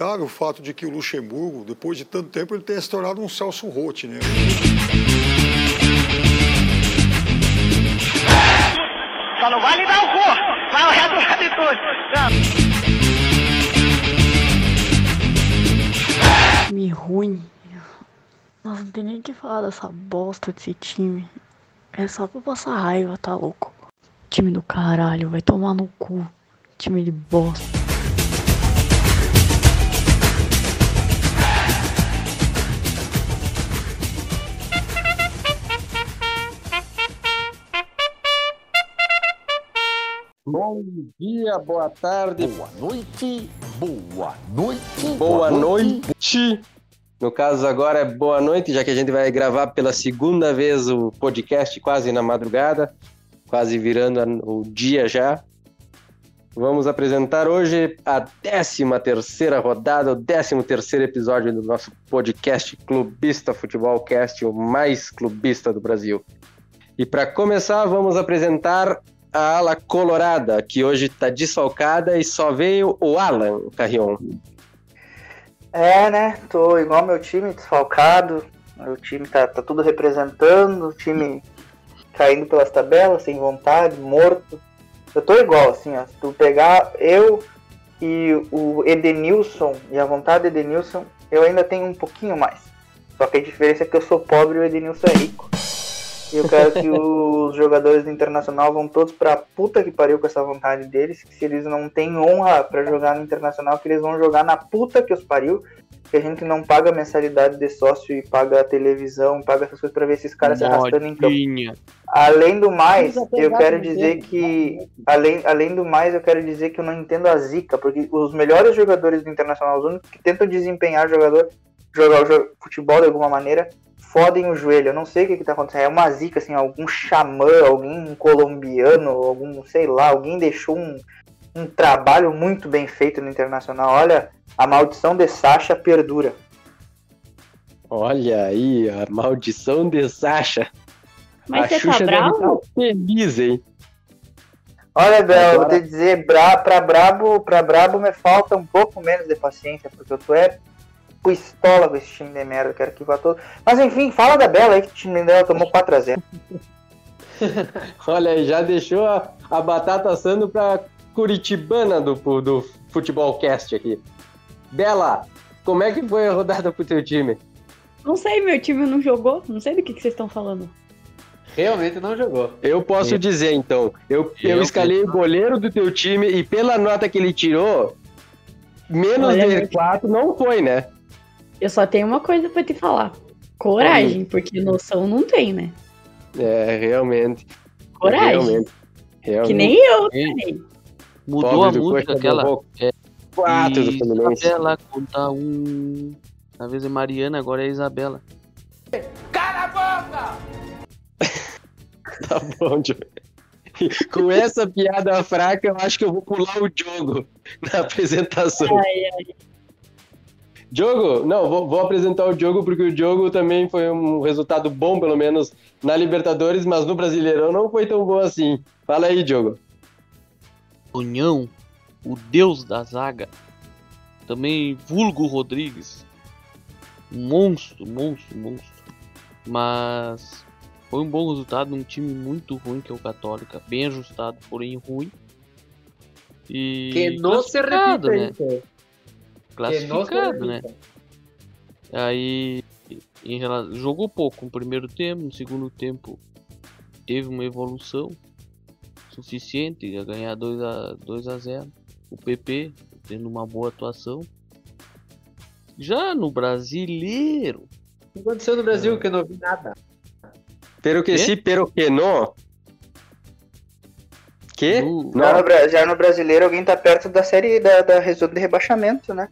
lamentável o fato de que o Luxemburgo, depois de tanto tempo, ele tenha se tornado um Celso Roth, né? Só não vale dar o cu, mas o resto vale tudo. Time ruim. Nossa, não tem nem o que falar dessa bosta desse time. É só pra passar raiva, tá louco? Time do caralho, vai tomar no cu. Time de bosta. Bom dia, boa tarde, Boa noite, boa noite, boa noite. No caso agora é boa noite, já que a gente vai gravar pela segunda vez o podcast quase na madrugada, quase virando o dia já. Vamos apresentar hoje a 13 terceira rodada, o 13 terceiro episódio do nosso podcast Clubista Futebol Cast, o mais clubista do Brasil. E para começar, vamos apresentar a ala colorada, que hoje está desfalcada e só veio o Alan Carrion. É, né? Tô igual meu time, desfalcado. O time tá, tá tudo representando, o time caindo pelas tabelas, sem vontade, morto. Eu tô igual, assim, ó. Se tu pegar eu e o Edenilson e a vontade do Edenilson, eu ainda tenho um pouquinho mais. Só que a diferença é que eu sou pobre e o Edenilson é rico. E eu quero que os jogadores do Internacional vão todos pra puta que pariu com essa vontade deles. Que se eles não têm honra pra jogar no Internacional, que eles vão jogar na puta que os pariu. Que a gente não paga mensalidade de sócio e paga televisão, paga essas coisas pra ver esses caras se arrastando em campo. Modinha. Além do mais, eu quero dizer que. Além, além do mais, eu quero dizer que eu não entendo a zica, porque os melhores jogadores do Internacional, os únicos que tentam desempenhar o jogador, jogar o jo- futebol de alguma maneira, fodem o joelho. Eu não sei o que, que tá acontecendo. É uma zica, assim, algum xamã, alguém colombiano, algum, sei lá, alguém deixou um, um trabalho muito bem feito no Internacional. Olha, a maldição de Sacha perdura. Olha aí, a maldição de Sasha. Mas a você tá Xuxa deve bravo? feliz, hein? Olha, Bel, eu vou te dizer, bra, pra, brabo, pra brabo me falta um pouco menos de paciência, porque eu tô é pistola com esse time de merda, quero que vá todo. Mas enfim, fala da Bela aí que o time dela tomou 4x0. Olha aí, já deixou a, a batata assando pra Curitibana do, do Futebol Cast aqui. Bela, como é que foi a rodada pro teu time? Não sei, meu time não jogou. Não sei do que, que vocês estão falando. Realmente não jogou. Eu posso É. dizer então, eu, eu, Eu escalei o goleiro do teu time e pela nota que ele tirou, menos Olha, de meu- 4 não foi, né? Eu só tenho uma coisa pra te falar. Coragem, porque noção não tem, né? É, realmente. Coragem. Realmente. realmente. Que nem eu também. Mudou Pobre a música aquela. levou Quatro do Fluminense. Isabela conta um. Na vez é Mariana, agora é Isabela. Tá bom, Diogo. Com essa piada fraca, eu acho que eu vou pular o Diogo na apresentação. Ai, ai. Diogo, não, vou, vou apresentar o Diogo porque o Diogo também foi um resultado bom, pelo menos na Libertadores, mas no Brasileirão não foi tão bom assim. Fala aí, Diogo. Tonhão, o deus da zaga. Também vulgo Rodrigues. Monstro, monstro, monstro. Mas foi um bom resultado num time muito ruim que é o Católica. Bem ajustado, porém ruim. E Que não se repita né? isso. Não se Classificado, né? Aí em rela- jogou pouco no primeiro tempo, no segundo tempo teve uma evolução suficiente a ganhar 2 a 2 a 0. O PP tendo uma boa atuação. Já no brasileiro, O que aconteceu no Brasil que eu não vi nada? Pero que si, pero que no. Que? no- Já, no, Não, já no brasileiro alguém tá perto da série da, da de rebaixamento, né?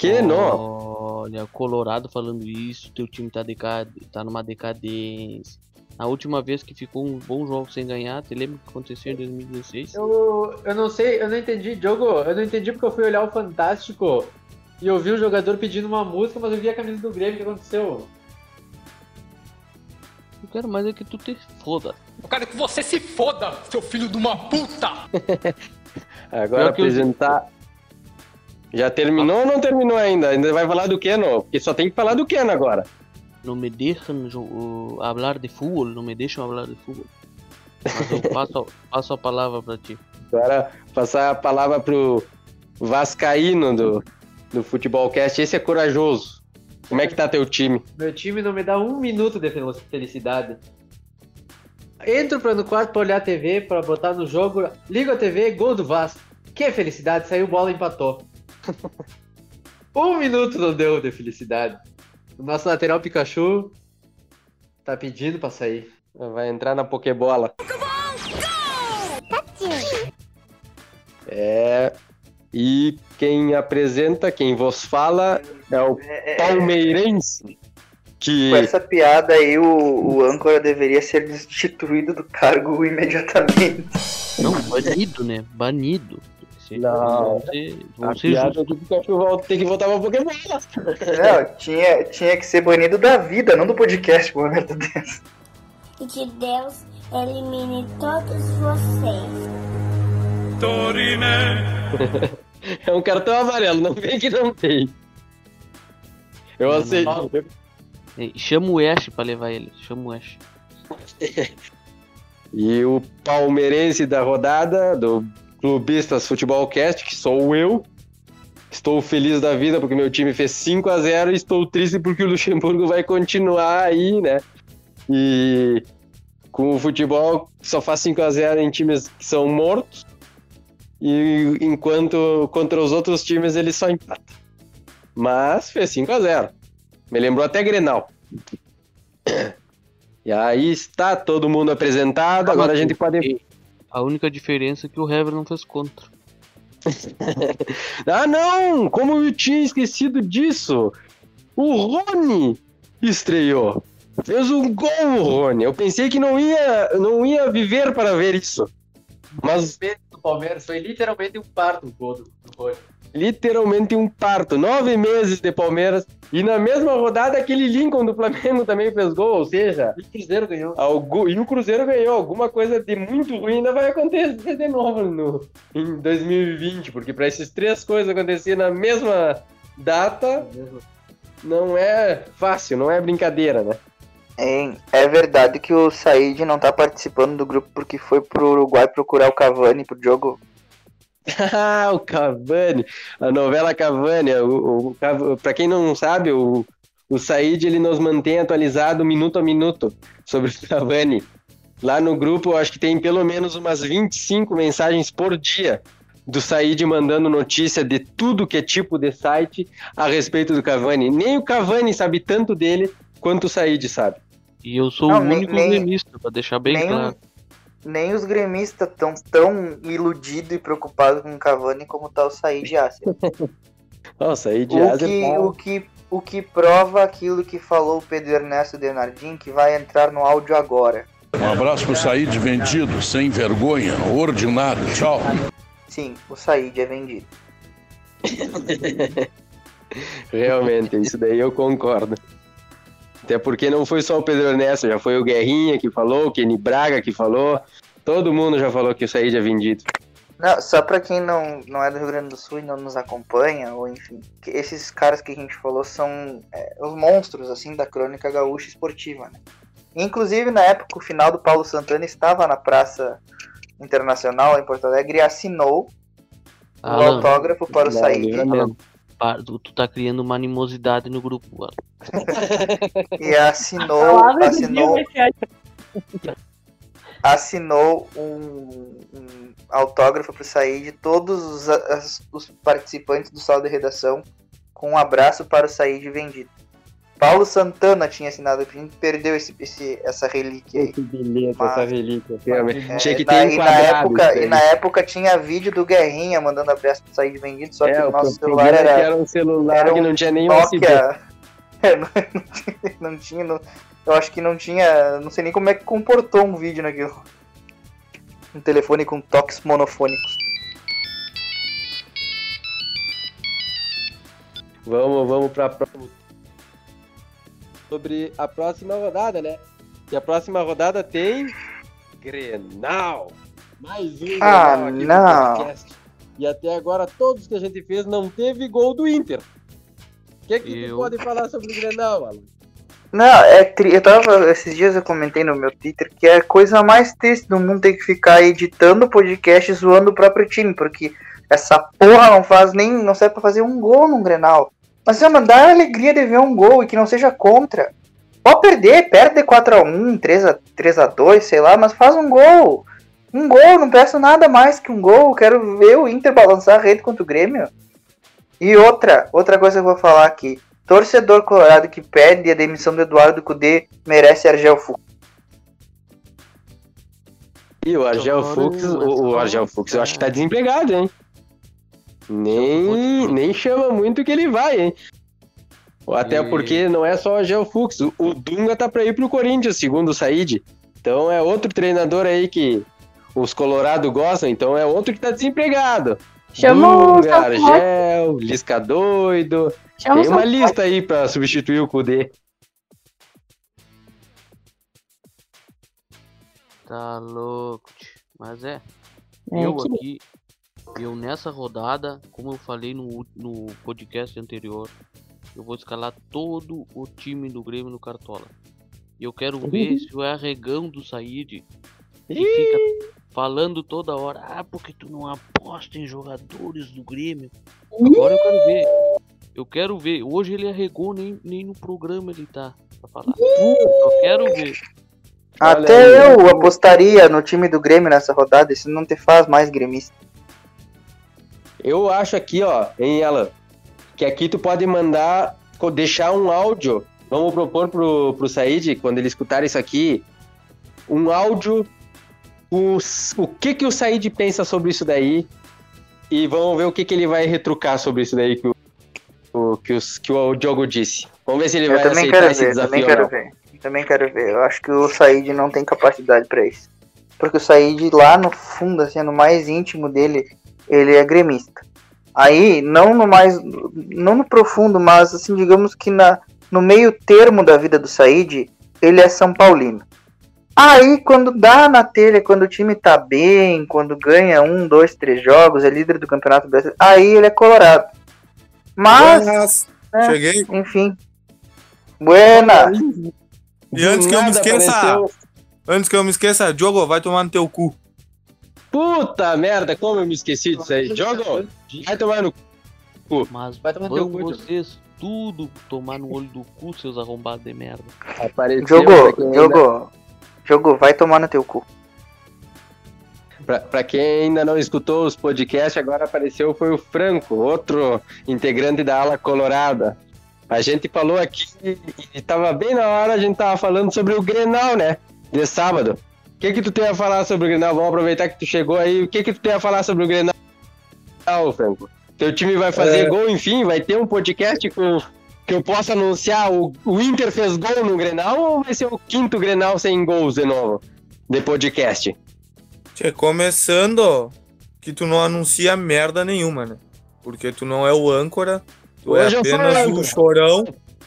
Que no. Olha, Colorado falando isso, teu time tá, decad... tá numa decadência. A última vez que ficou um bom jogo sem ganhar, te lembra o que aconteceu em 2016? Eu, eu não sei, eu não entendi, Diogo, eu não entendi porque eu fui olhar o Fantástico e eu vi um jogador pedindo uma música, mas eu vi a camisa do Grêmio, o que aconteceu? Eu quero mais é que tu te foda. Eu quero que você se foda, seu filho de uma puta! Agora que eu- apresentar. Já terminou ou não terminou ainda? Ainda vai falar do Keno? Porque só tem que falar do Keno agora. Não me deixam uh, falar de futebol, não me deixam falar de futebol. Mas eu passo, passo a palavra pra ti. Agora passar a palavra pro Vascaíno do, do Futebolcast. Esse é corajoso. Como é que tá teu time? Meu time não me dá um minuto de fel- felicidade. Entro pra no quarto pra olhar a TV, pra botar no jogo, ligo a TV, gol do Vasco. Que felicidade, saiu bola e empatou. um minuto não deu de felicidade. O nosso lateral Pikachu tá pedindo pra sair. Vai entrar na Pokébola. É. E quem apresenta, quem vos fala é o É, é, Palmeirense. Que com essa piada aí, o, o âncora deveria ser destituído do cargo imediatamente. Não, banido, né? Banido. Se- Não. Vão a piada justos. do Pikachu tem que voltar pra Pokébola. Não, tinha, tinha que ser banido da vida, não do podcast, pelo amor de Deus. E que Deus elimine todos vocês. É um cartão amarelo, não vem que não tem. Eu aceito. Chama o Ash pra levar ele. Chama o Ash. E o palmeirense da rodada, do Clubistas Futebolcast, que sou eu. Estou feliz da vida porque meu time fez 5 a 0 e estou triste porque o Luxemburgo vai continuar aí, né? E com o futebol só faz 5 a 0 em times que são mortos. E enquanto contra os outros times ele só empata. Mas fez 5 a 0 Me lembrou até Grenal. E aí está todo mundo apresentado. Agora a gente pode. A única diferença é que o Hever não fez contra. Ah, não! Como eu tinha esquecido disso? O Rony estreou. Fez um gol, o Rony. Eu pensei que não ia, não ia viver para ver isso. Mas do Palmeiras foi literalmente um parto o gol do, do Rony. Literalmente um parto. Nove meses de Palmeiras. E na mesma rodada, aquele Lincoln do Flamengo também fez gol. Ou seja, E o Cruzeiro ganhou. e o Cruzeiro ganhou. Alguma coisa de muito ruim ainda vai acontecer de novo no, em 2020. Porque para essas três coisas acontecer na mesma data, não é fácil, não é brincadeira, né? É verdade que o Said não tá participando do grupo porque foi pro Uruguai procurar o Cavani pro jogo. Ah, o Cavani, a novela Cavani. O, o, Cav- pra quem não sabe, o, o Said ele nos mantém atualizado minuto a minuto sobre o Cavani. Lá no grupo, eu acho que tem pelo menos umas 25 mensagens por dia do Said mandando notícia de tudo que é tipo de site a respeito do Cavani. Nem o Cavani sabe tanto dele quanto o Said sabe. E eu sou Não, o único nem- gremista, pra deixar bem nem, claro. Nem os gremistas tão tão iludidos e preocupados com o Cavani como tá o Said Yasser. Ó, o Said O Yazer que, tá- o, que, o que prova aquilo que falou o Pedro Ernesto Denardim, que vai entrar no áudio agora. Um abraço pro Said vendido, sem vergonha, ordinário. Tchau. Sim, o Said é vendido. Realmente, isso daí eu concordo. Até porque não foi só o Pedro Ernesto, já foi o Guerrinha que falou, o Kenny Braga que falou. Todo mundo já falou que o Said é vendido. Não, só pra quem não, não é do Rio Grande do Sul e não nos acompanha, ou enfim, que esses caras que a gente falou são é, os monstros, assim, da crônica gaúcha esportiva, né? Inclusive, na época, o final do Paulo Santana estava na Praça Internacional em Porto Alegre e assinou o Alan, autógrafo para o Said. Tu, tu tá criando uma animosidade no grupo. E assinou, assinou, assinou um, um autógrafo para o Said, todos os, as- os participantes do sala de redação, com um abraço para o Said vendido. Paulo Santana tinha assinado, a gente perdeu esse, esse- essa relíquia aí. Que beleza, Mas- essa relíquia. realmente. É, Tinha que na- ter e, na época, e na época tinha vídeo do Guerrinha mandando abraço pro Said vendido, só que É, o o nosso problema celular é que era, era um celular era que um não tinha nenhum. Nokia. É, não, não tinha, não tinha não- eu acho que não tinha. Não sei nem como é que comportou um vídeo naquilo. Um telefone com toques monofônicos. Vamos, vamos pra próxima. Sobre a próxima rodada, né? E a próxima rodada tem. Grenal! Mais um Ah, Grenal aqui no não. podcast. E até agora, todos que a gente fez não teve gol do Inter. O que, que Eu- tu pode falar sobre o Grenal, Alan? Não, é tri... eu tava. Esses dias eu comentei no meu Twitter que é a coisa mais triste do mundo ter que ficar editando podcast zoando o próprio time, porque essa porra não faz nem. não serve pra fazer um gol num Grenal. Mas é, mano, dá a alegria de ver um gol e que não seja contra. Pode perder, perde 4x1, 3x, 3x2, sei lá, mas faz um gol. Um gol, não peço nada mais que um gol. Quero ver o Inter balançar a rede contra o Grêmio. E outra, outra coisa que eu vou falar aqui. Torcedor colorado que pede a demissão do Eduardo Cudê merece Argel Fux. E o Argel Fux, o- o, o Argel Fux, eu acho que tá desempregado, hein? Nem, nem chama muito que ele vai, hein? Até E- porque não é só o Argel Fux, o, Dunga tá pra ir pro Corinthians, segundo o Said. Então é outro treinador aí que os Colorado gostam, então é outro que tá desempregado. Chama o Dunga. Argel, Lisca doido. Chama Tem o uma lista aí pra substituir o Kudê. Tá louco. Mas é. É eu que- aqui, eu nessa rodada, como eu falei no, no podcast anterior, eu vou escalar todo o time do Grêmio no Cartola. E eu quero ver se o arregão do Said que fica falando toda hora, ah, porque tu não aposta em jogadores do Grêmio. Agora eu quero ver. Eu quero ver. Hoje ele arregou, nem, nem no programa ele tá pra falar. Eu quero ver. Até eu apostaria no time do Grêmio nessa rodada, isso não te faz mais gremista. Eu acho aqui, ó, em ela, que aqui tu pode mandar, deixar um áudio. Vamos propor pro, pro Said, quando ele escutar isso aqui, um áudio, os, o que que o Said pensa sobre isso daí, e vamos ver o que que ele vai retrucar sobre isso daí que o, o- que, os, que o Diogo disse. Vamos ver se ele Eu vai também aceitar quero esse ver, desafio também quero ver. Também quero ver. Eu acho que o Said não tem capacidade pra isso. Porque o Said lá no fundo, assim, no mais íntimo dele, ele é gremista. Aí, não no mais. Não no profundo, mas assim, digamos que na, no meio termo da vida do Said, ele é São Paulino. Aí, quando dá na telha, quando o time tá bem, quando ganha um, dois, três jogos, é líder do Campeonato Brasileiro, aí ele é colorado. Mas, Buenas. é, Cheguei. enfim. Buena! E antes que eu me esqueça, apareceu. antes que eu me esqueça, Diogo, vai tomar no teu cu. Puta merda, como eu me esqueci disso aí. Diogo, vai tomar no Mas Vai tomar no cu, Diogo. vocês tudo tomar no olho do cu, seus arrombados de merda. Apareceu. Jogo, jogo, jogo, vai tomar no teu cu. Pra, pra quem ainda não escutou os podcasts, agora apareceu foi o Franco, outro integrante da ala colorada. A gente falou aqui e tava bem na hora, a gente tava falando sobre o Grenal, né? De sábado. O que que tu tem a falar sobre o Grenal? Vamos aproveitar que tu chegou aí. O que que tu tem a falar sobre o Grenal, Franco? Teu time vai fazer É. gol, enfim, vai ter um podcast com que eu possa anunciar o, o Inter fez gol no Grenal ou vai ser o quinto Grenal sem gols de novo? De podcast. Tchê, começando que tu não anuncia merda nenhuma, né? Porque tu não é o âncora, tu Hoje é apenas o chorão,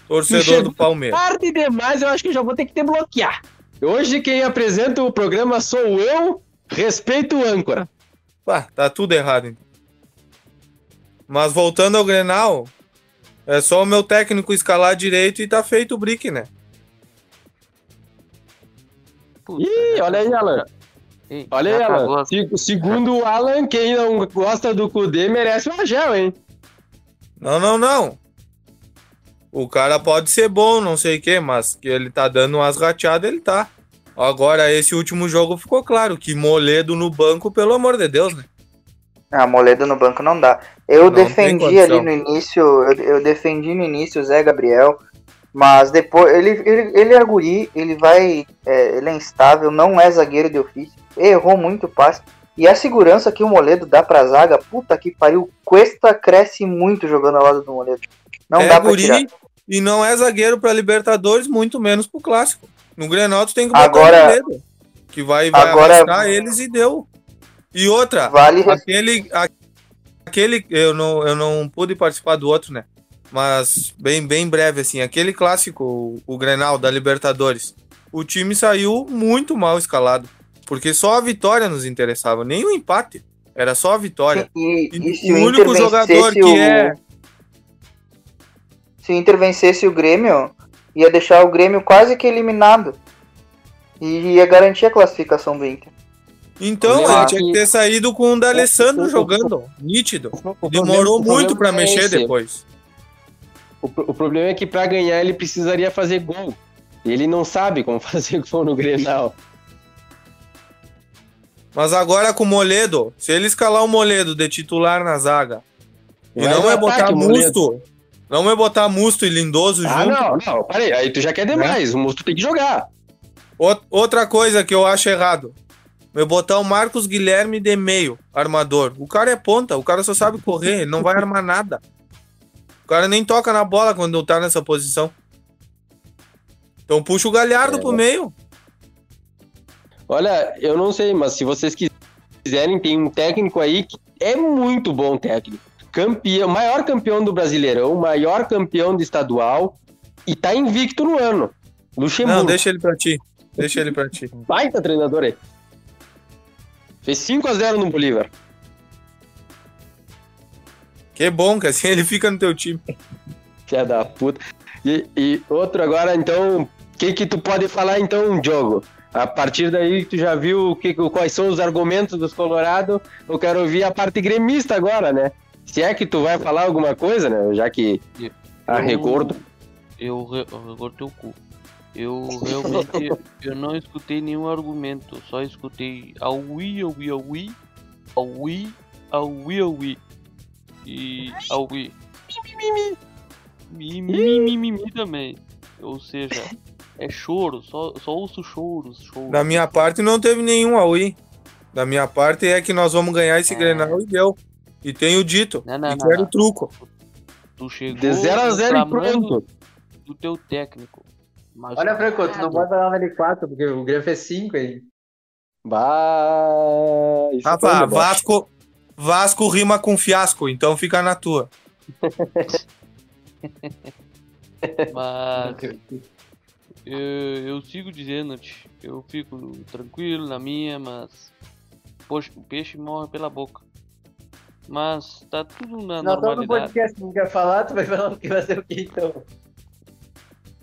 torcedor do Palmeiras. tarde demais, eu acho que eu já vou ter que te bloquear. Hoje quem apresenta o programa sou eu, respeito o âncora. Pá, tá tudo errado, então. Mas voltando ao Grenal, é só o meu técnico escalar direito e tá feito o brick, né? Puta, Ih, já olha aí, Alan. Ei, Olha aí, Alan. Segundo o Alan, quem não gosta do Kudê merece o Agel, hein? Não, não, não. O cara pode ser bom, não sei o quê, mas que ele tá dando umas rateadas, ele tá. Agora, esse último jogo ficou claro que Moledo no banco, pelo amor de Deus, né? Ah, Moledo no banco não dá. Eu Não defendi ali no início, eu, eu defendi no início o Zé Gabriel, mas depois ele, ele, ele é guri, ele vai, é, ele é instável, não é zagueiro de ofício, errou muito passe. E a segurança que o Moledo dá pra zaga, puta que pariu, Cuesta cresce muito jogando ao lado do Moledo. Não é dá pra guri tirar. e não é zagueiro pra Libertadores, muito menos pro Clássico. No Grenal tu tem que botar Agora- o Moledo, que vai, vai agora- arrastar eles e deu. E outra, Vale aquele, aquele eu não, eu não pude participar do outro, né? Mas bem, bem breve assim, aquele clássico, o, o Grenal da Libertadores, o time saiu muito mal escalado, porque só a vitória nos interessava, nem o empate. Era só a vitória. E, E e o único jogador que o... é- Se o Inter vencesse o Grêmio, ia deixar o Grêmio quase que eliminado. E ia garantir a classificação do Inter. Então, ele tinha que ter saído com o D'Alessandro jogando. Nítido. Demorou muito é mexer depois. O, pro- o problema é que pra ganhar ele precisaria fazer gol. E ele não sabe como fazer gol no Grenal. Mas agora com o Moledo, se ele escalar o Moledo de titular na zaga, e não é botar ataque, o Moledo. Musto, não é botar Musto e Lindoso Ah, junto. não, não, parei. Aí tu já quer demais. O Musto tem que jogar. Ou- Outra coisa que eu acho errado. Eu botar o Marcos Guilherme de meio, armador. O cara é ponta, o cara só sabe correr, ele não vai armar nada. O cara nem toca na bola quando tá nessa posição. Então puxa o Galhardo É. pro meio. Olha, eu não sei, mas se vocês quiserem, tem um técnico aí que é muito bom técnico. Campeão, maior campeão do Brasileirão, maior campeão de estadual e tá invicto no ano. Luxemburgo. Não, deixa ele pra ti. Deixa ele pra ti. Baita treinador aí. Fez 5x0 no Bolívar. Que bom, que assim ele fica no teu time. Filha da puta. E, e outro agora, então, o que que tu pode falar então, Diogo? A partir daí tu já viu que, quais são os argumentos dos Colorado, eu quero ouvir a parte gremista agora, né? Se é que tu vai falar alguma coisa, né? Já que a Eu- Regordo. Eu, re- eu recordo teu cu. Eu realmente eu não escutei nenhum argumento, só escutei a Wii, a Wii, a Wii, a Wii, a Wii, a Wii. E a Wii. Mi, mi, mi, mi, mi também. Ou seja, é choro, só, só ouço choros, choros. Da minha parte não teve nenhum Aui. Da minha parte é que nós vamos ganhar esse Grenal e deu. E tenho dito. Não, não, e quero não. truco. Tu chegou De 0 a 0 e pronto. do teu técnico. Mas Olha, Franco, tu não bota lá no L4, porque o Grêmio fez 5 aí. Bah, deboche. Vasco, Vasco rima com fiasco, então fica na tua. Mas eu, eu sigo dizendo-te, eu fico tranquilo na minha, mas poxa, o peixe morre pela boca. Mas tá tudo na Não, tô no normalidade. podcast, não quer falar, tu vai falar o que vai ser o que então?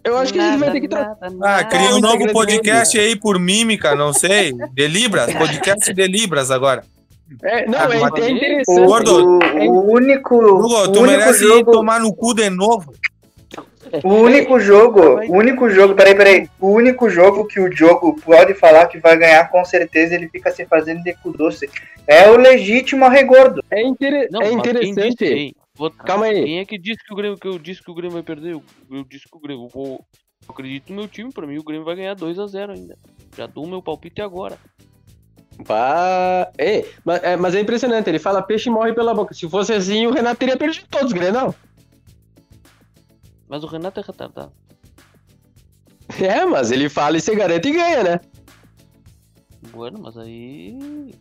Eu acho que a gente vai ter que trocar. Ah, cria um novo podcast aí por mímica, não sei. De Libras, podcast de Libras agora. É, não, Ah, é, é interessante. Gordo, O, o único, Hugo, o tu único merece jogo, tomar no cu de novo. O único jogo, o único jogo, peraí, peraí, o único jogo que o Diogo pode falar que vai ganhar com certeza, ele fica se fazendo de cu doce, é o legítimo arregordo. É, inter... Não, é mas quem disse, interessante. Vou- Calma aí. Quem é que disse que o Grêmio que eu disse que o Grêmio vai perder? Eu, eu disse que o Grêmio eu vou eu acredito no meu time, pra mim o Grêmio vai ganhar 2 a 0 ainda. Já dou o meu palpite agora. Bah, é, mas, é, mas é impressionante, ele fala peixe morre pela boca. Se fosse assim, o Renato teria perdido todos, Grenal. Mas o Renato é retardado. É, mas ele fala e se garante e ganha, né? Bueno, mas aí.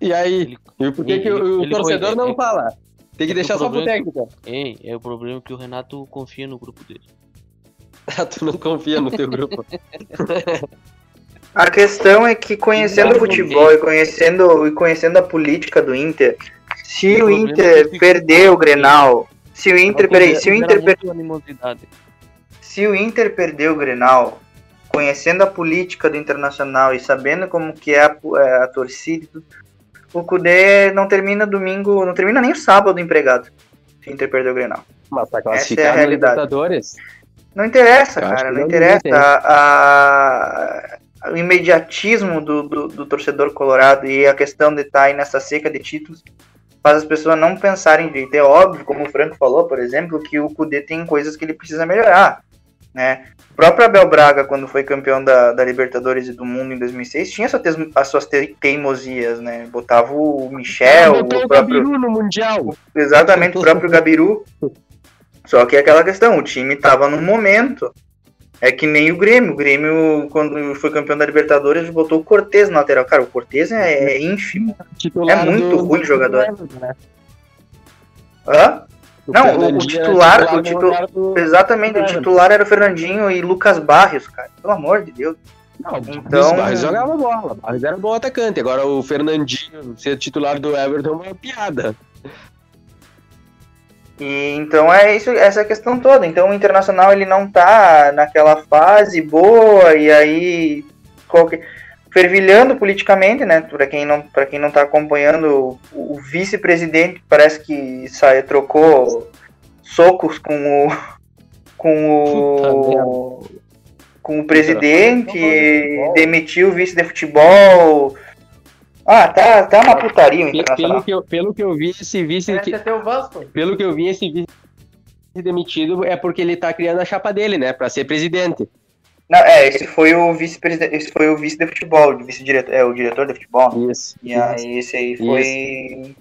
E aí? Ele, E por que, ele- que o, o ele torcedor foi- não é- fala? Tem que é deixar o só pro problema- técnico. Hein, é o problema que o Renato confia no grupo dele. Ah, tu não confia no teu grupo. A questão é que conhecendo o futebol e conhecendo, e conhecendo a política do Inter, se o problema é Inter fica- perder o Grenal, se o Inter, peraí, se o Inter, per- muita animosidade. se o Inter perder o Grenal, conhecendo a política do Internacional e sabendo como que é a, é, a torcida, o Cudê não termina domingo, não termina nem o sábado empregado. Se o Inter perder o Grenal. Mas tá Essa é a realidade. Libertadores. Não interessa, cara, não interessa. A, a- o imediatismo do, do, do torcedor colorado e a questão de estar aí nessa seca de títulos faz as pessoas não pensarem direito. É óbvio, como o Franco falou, por exemplo, que o Cudê tem coisas que ele precisa melhorar. Né? O próprio Abel Braga, quando foi campeão da, da Libertadores e do Mundo em 2006, tinha sua as suas te- teimosias, né? Botava o Michel, o próprio... Gabiru no Mundial. Exatamente, o próprio Gabiru. Só que é aquela questão, o time tava no momento. É que nem o Grêmio. O Grêmio, quando foi campeão da Libertadores, botou o Cortez na lateral. Cara, o Cortez é, é ínfimo. Titular É muito do- ruim do jogador. Né? Hã? Não, o, era titular, o no titu... lugar do- exatamente, o titular era o Fernandinho e Lucas Barrios, cara. Pelo amor de Deus. Não, Então- o Barros jogava bola. O Barros era bom atacante. Agora o Fernandinho ser titular do Everton é uma piada. E então é isso, essa questão toda. Então o Internacional ele não tá naquela fase boa e aí qualquer, fervilhando politicamente, né? Para quem não para quem não tá acompanhando, o, o vice-presidente parece que sai, trocou socos com o com o com o presidente, demitiu o vice de futebol. Ah, tá, tá uma putaria o Pelo, Internacional. pelo que eu, pelo que eu vi, esse vice. Esse é. Pelo que eu vi, esse vice demitido é porque ele tá criando a chapa dele, né? Pra ser presidente. Não, é, esse foi o vice-presidente, esse foi o vice de futebol, o vice-diretor, é o diretor de futebol. Isso. E aí esse aí foi.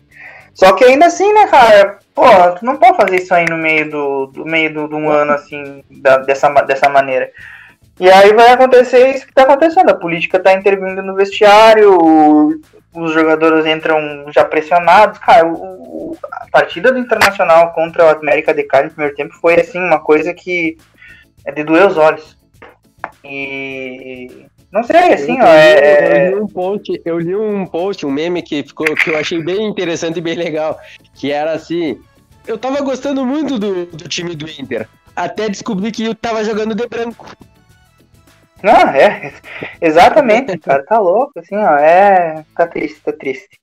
Só que ainda assim, né, cara? Pô, tu não pode fazer isso aí no meio do, do meio do, de um ano assim, da- dessa, dessa maneira. E aí vai acontecer isso que tá acontecendo. A política tá intervindo no vestiário, os jogadores entram já pressionados. Cara, o- a partida do Internacional contra o América de Cali no primeiro tempo foi assim, uma coisa que é de doer os olhos. E não sei, assim, eu, ó, eu é, li um post, eu li um post, um meme que ficou que eu achei bem interessante e bem legal, que era assim, eu tava gostando muito do, do time do Inter, até descobri que eu tava jogando de branco. Não, é. Exatamente, cara. Tá louco, assim, ó. É. Tá triste, tá triste.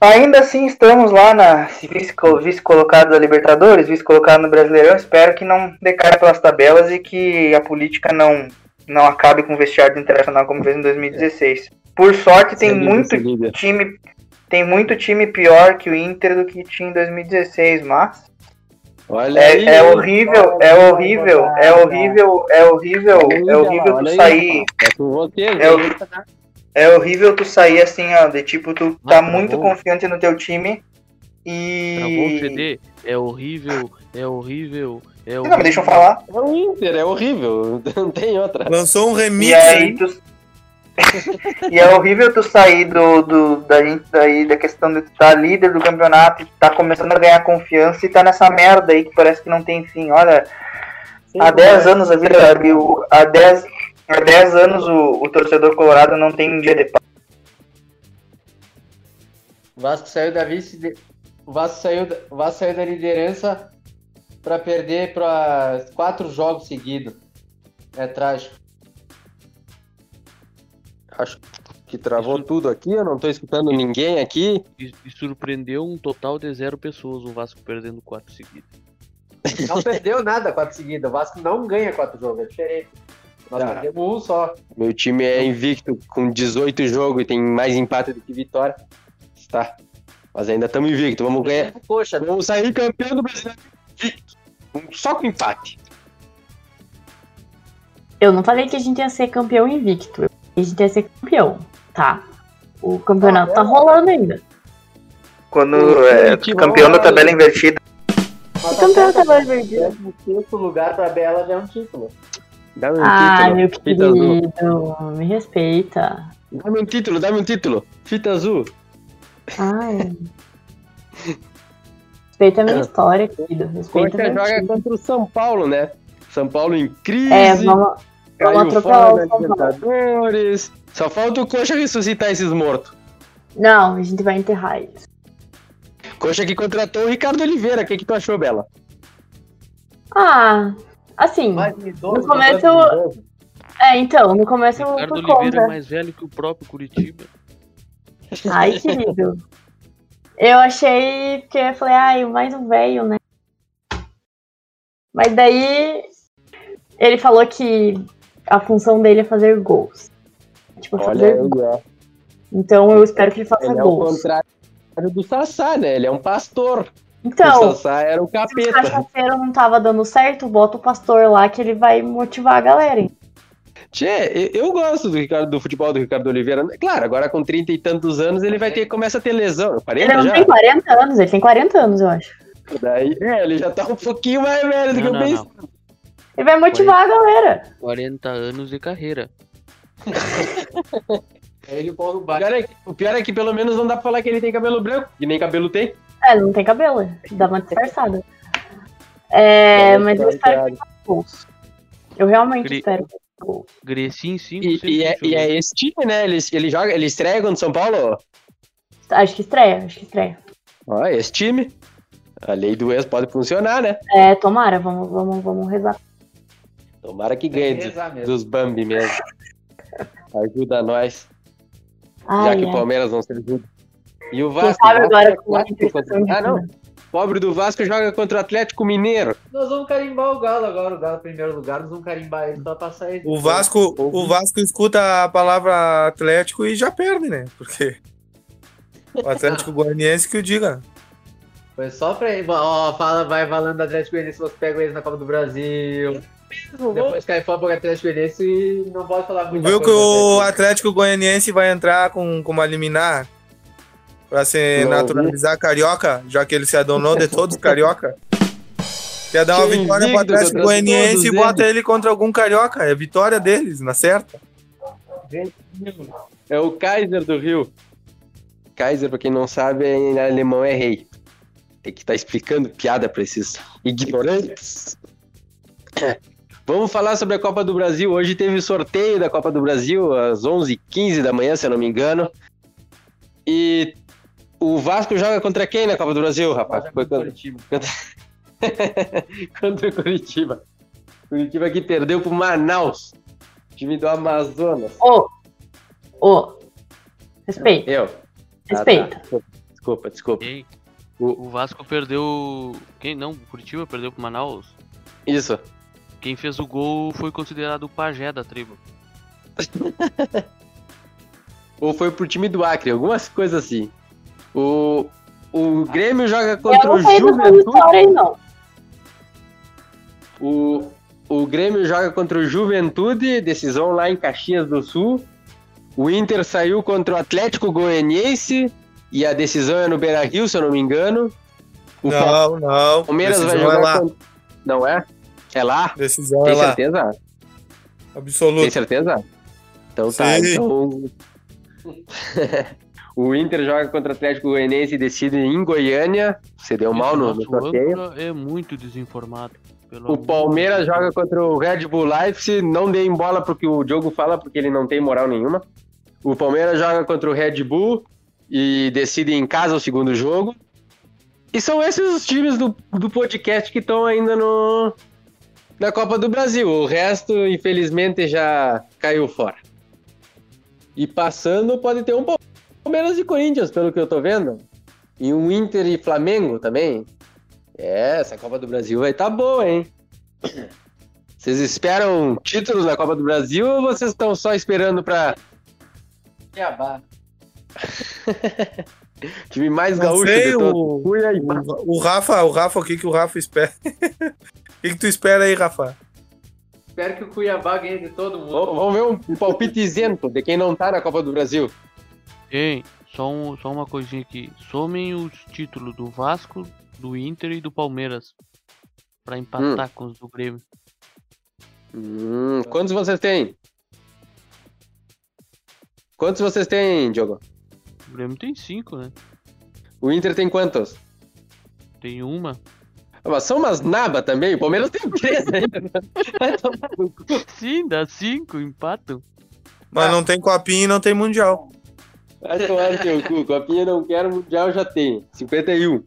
Ainda assim, estamos lá na vice- vice-colocado da Libertadores, vice-colocado no Brasileirão. Espero que não decaia pelas tabelas e que a política não, não acabe com o vestiário Internacional como fez em 2016. Por sorte, tem muito time. Tem muito time pior que o Inter do que tinha em 2016, mas Olha aí, é, é horrível, é horrível, é horrível, é horrível, é horrível tu sair. É vocês, É, é horrível tu sair assim, ó, de tipo, tu tá travou. muito confiante no teu time Travou o e. CD. É horrível, é horrível, é horrível. Não, mas deixa eu falar. É o Inter, é horrível, não tem outra. Lançou um remix. E aí tu. e é horrível tu sair do, do da gente daí da questão de tu tá líder do campeonato, tá começando a ganhar confiança e tá nessa merda aí que parece que não tem fim. Olha, há 10 anos a vida, o- há 10 há 10 anos o, o torcedor colorado não tem um dia de paz. O Vasco saiu da vice. de- O Vasco saiu, da... o Vasco saiu da liderança pra perder para quatro jogos seguidos. É trágico. Acho que travou tudo aqui, eu não tô escutando ninguém aqui. E, e surpreendeu um total de zero pessoas o Vasco perdendo quatro seguidos. Não perdeu nada quatro seguidos. O Vasco não ganha quatro jogos, é diferente. Nós Ah. perdemos um só. Meu time é invicto com 18 jogos e tem mais empate do que vitória. Tá. Mas ainda estamos invicto, vamos ganhar. Poxa, Vamos sair campeão do brasileiro invicto. Um- Só com empate. Eu não falei que a gente ia ser campeão invicto. A gente ia ser campeão, tá? O campeonato tá rolando ainda. Quando O é Curitiba- campeão da tabela invertida. O campeão tá mais perdido. O sexto lugar pra Bela já é um título. Dá-me um Ah, título. meu Fita azul. querido, me respeita. Dá-me um título, dá-me um título. Fita azul. Ai. Respeita a minha história, querido. Respeita Coxa joga contra o São Paulo, né? São Paulo em crise. É, vamos, caiu fora da. Libertadores. Só falta o Coxa ressuscitar esses mortos. Não, a gente vai enterrar eles. Coxa que contratou o Ricardo Oliveira. O que, que tu achou, Bela? Ah, assim, idoso, no começo. É, então, no começo eu Ricardo Oliveira é conta. mais velho que o próprio Curitiba. Ai, querido. Eu achei que eu falei, ai, mais um velho, né? Mas daí ele falou que a função dele é fazer gols. Tipo, Olha fazer aí, gols. ó. Então eu espero que ele faça Ele é o gols. contrário do Sassá, né? Ele é um pastor. Então, o Sassá era o se o capeta. cachaceiro não tava dando certo, bota o pastor lá que ele vai motivar a galera. hein? Tchê, eu eu gosto do, Ricardo, do futebol do Ricardo Oliveira. Claro, agora com 30 e tantos anos ele vai ter começa a ter lesão. 40 Ele não já? tem 40 anos, ele tem 40 anos, eu acho. Daí, é, ele já tá um pouquinho mais velho do que Não, eu não, pensei. Ele vai motivar a galera. 40 anos de carreira. Ele pôr no O pior, é que, o pior é que pelo menos não dá pra falar que ele tem cabelo branco, que nem cabelo tem. É, não tem cabelo, dá uma disfarçada. É, uma mas eu espero que ele gols. Eu realmente Cri- espero. Grecin 5, E, e é, e é esse time, né? Ele, ele joga, ele estreia contra o São Paulo? Acho que estreia, acho que estreia. Ó, esse time. A lei do ex pode funcionar, né? É, tomara, vamos, vamos, vamos rezar. Tomara que ganhe dos, Bambi mesmo. Ajuda nós. já Ai, que o. Palmeiras não se ajuda. E o Quem Vasco? sabe Vasco agora com de contra- Ah, não. Pobre do Vasco joga contra o Atlético Mineiro. Nós vamos carimbar o Galo agora, o Galo em primeiro lugar, nós vamos carimbar ele pra passar ele. O Vasco, o Vasco escuta a palavra Atlético e já perde, né? Porque o Atlético Goianiense que o diga. Foi só pra ele. Ó, fala, vai falando do Atlético Goianiense, você pega eles na Copa do Brasil. Depois cai fora pro Atlético Goianiense e não pode falar muito. Viu que o Atlético Goianiense vai entrar com, com uma liminar pra se Não naturalizar carioca, já que ele se adonou de todos carioca? Quer dar uma Time vitória pro Atlético Goianiense e bota ele contra algum carioca. É vitória deles, na certa. É o Kaiser do Rio. Kaiser, pra quem não sabe, em alemão é rei. Tem que estar explicando piada pra esses ignorantes. Vamos falar sobre a Copa do Brasil. Hoje teve o sorteio da Copa do Brasil às 11h15 da manhã, se eu não me engano. E o Vasco joga contra quem na Copa do Brasil, rapaz? Foi contra... Curitiba. contra o Curitiba. Curitiba que perdeu pro Manaus, time do Amazonas. Ô, ô, respeita, Eu. respeita. Ah, tá. Desculpa, desculpa. Ei, o Vasco perdeu. Quem não? O Curitiba perdeu pro Manaus. Isso. Quem fez o gol foi considerado o pajé da tribo. Ou foi pro time do Acre, algumas coisas assim. O, o Grêmio joga contra Eu o Juventude. aí, não. O, o Grêmio joga contra o Juventude, decisão lá em Caxias do Sul. O Inter saiu contra o Atlético Goianiense e a decisão é no Beira Rio, se eu não me engano. O Não, não. Palmeiras vai Decisão jogar é lá. contra- Não é? É lá? Decisão Tem é lá. certeza? Absoluto. Tem certeza? Então tá, Sim. então. o Inter joga contra o Atlético Goianiense e decide em Goiânia. Você deu mal no, no sorteio. é muito desinformado. Pelo O Palmeiras de joga contra o Red Bull Leipzig. Não deem bola porque o Diogo fala, porque ele não tem moral nenhuma. O Palmeiras joga contra o Red Bull e decide em casa o segundo jogo. E são esses os times do, do podcast que estão ainda no, na Copa do Brasil. O resto, infelizmente, já caiu fora. E passando, pode ter um Palmeiras e Corinthians, pelo que eu tô vendo. E um Inter e Flamengo também. É, essa Copa do Brasil vai tá boa, hein? Vocês esperam títulos na Copa do Brasil ou vocês estão só esperando pra Cuiabá. time mais Não gaúcho sei, de todos? o, o, o Rafa, o Rafa, o que, que o Rafa espera? O que, que tu espera aí, Rafa? Espero que o Cuiabá ganhe de todo mundo. Vamos vamos ver um, um palpite isento de quem não tá na Copa do Brasil. Ei, só, um- só uma coisinha aqui. Somem os títulos do Vasco, do Inter e do Palmeiras. Pra empatar com os do Grêmio. Hum, quantos vocês têm? Quantos vocês têm, Diogo? O Grêmio tem cinco, né? O Inter tem quantos? Tem uma. Ah, Mas são umas naba também. O Palmeiras tem três ainda. Vai tomar no cu. Sim, dá cinco, empatam. Mas não tem copinha e não tem mundial. Vai tomar no teu cu. Copinha não quero, Mundial já tem. 51.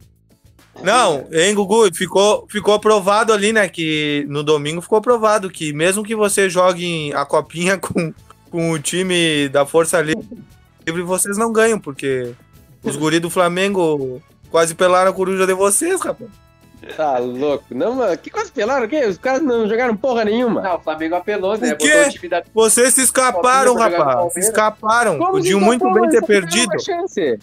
Não, hein, Gugu, ficou, ficou provado ali, né? Que no domingo ficou provado que mesmo que você jogue a copinha com, com o time da Força Livre, vocês não ganham, porque os guris do Flamengo quase pelaram a coruja de vocês, rapaz. Tá louco. Não, mano, que quase pelaram o quê? Os caras não jogaram porra nenhuma. Não, o Flamengo apelou, né? O quê? Vocês se escaparam, Palmeiras pra jogar com o rapaz. Se escaparam. Como Podiam se muito bem ter perdido. Uma chance.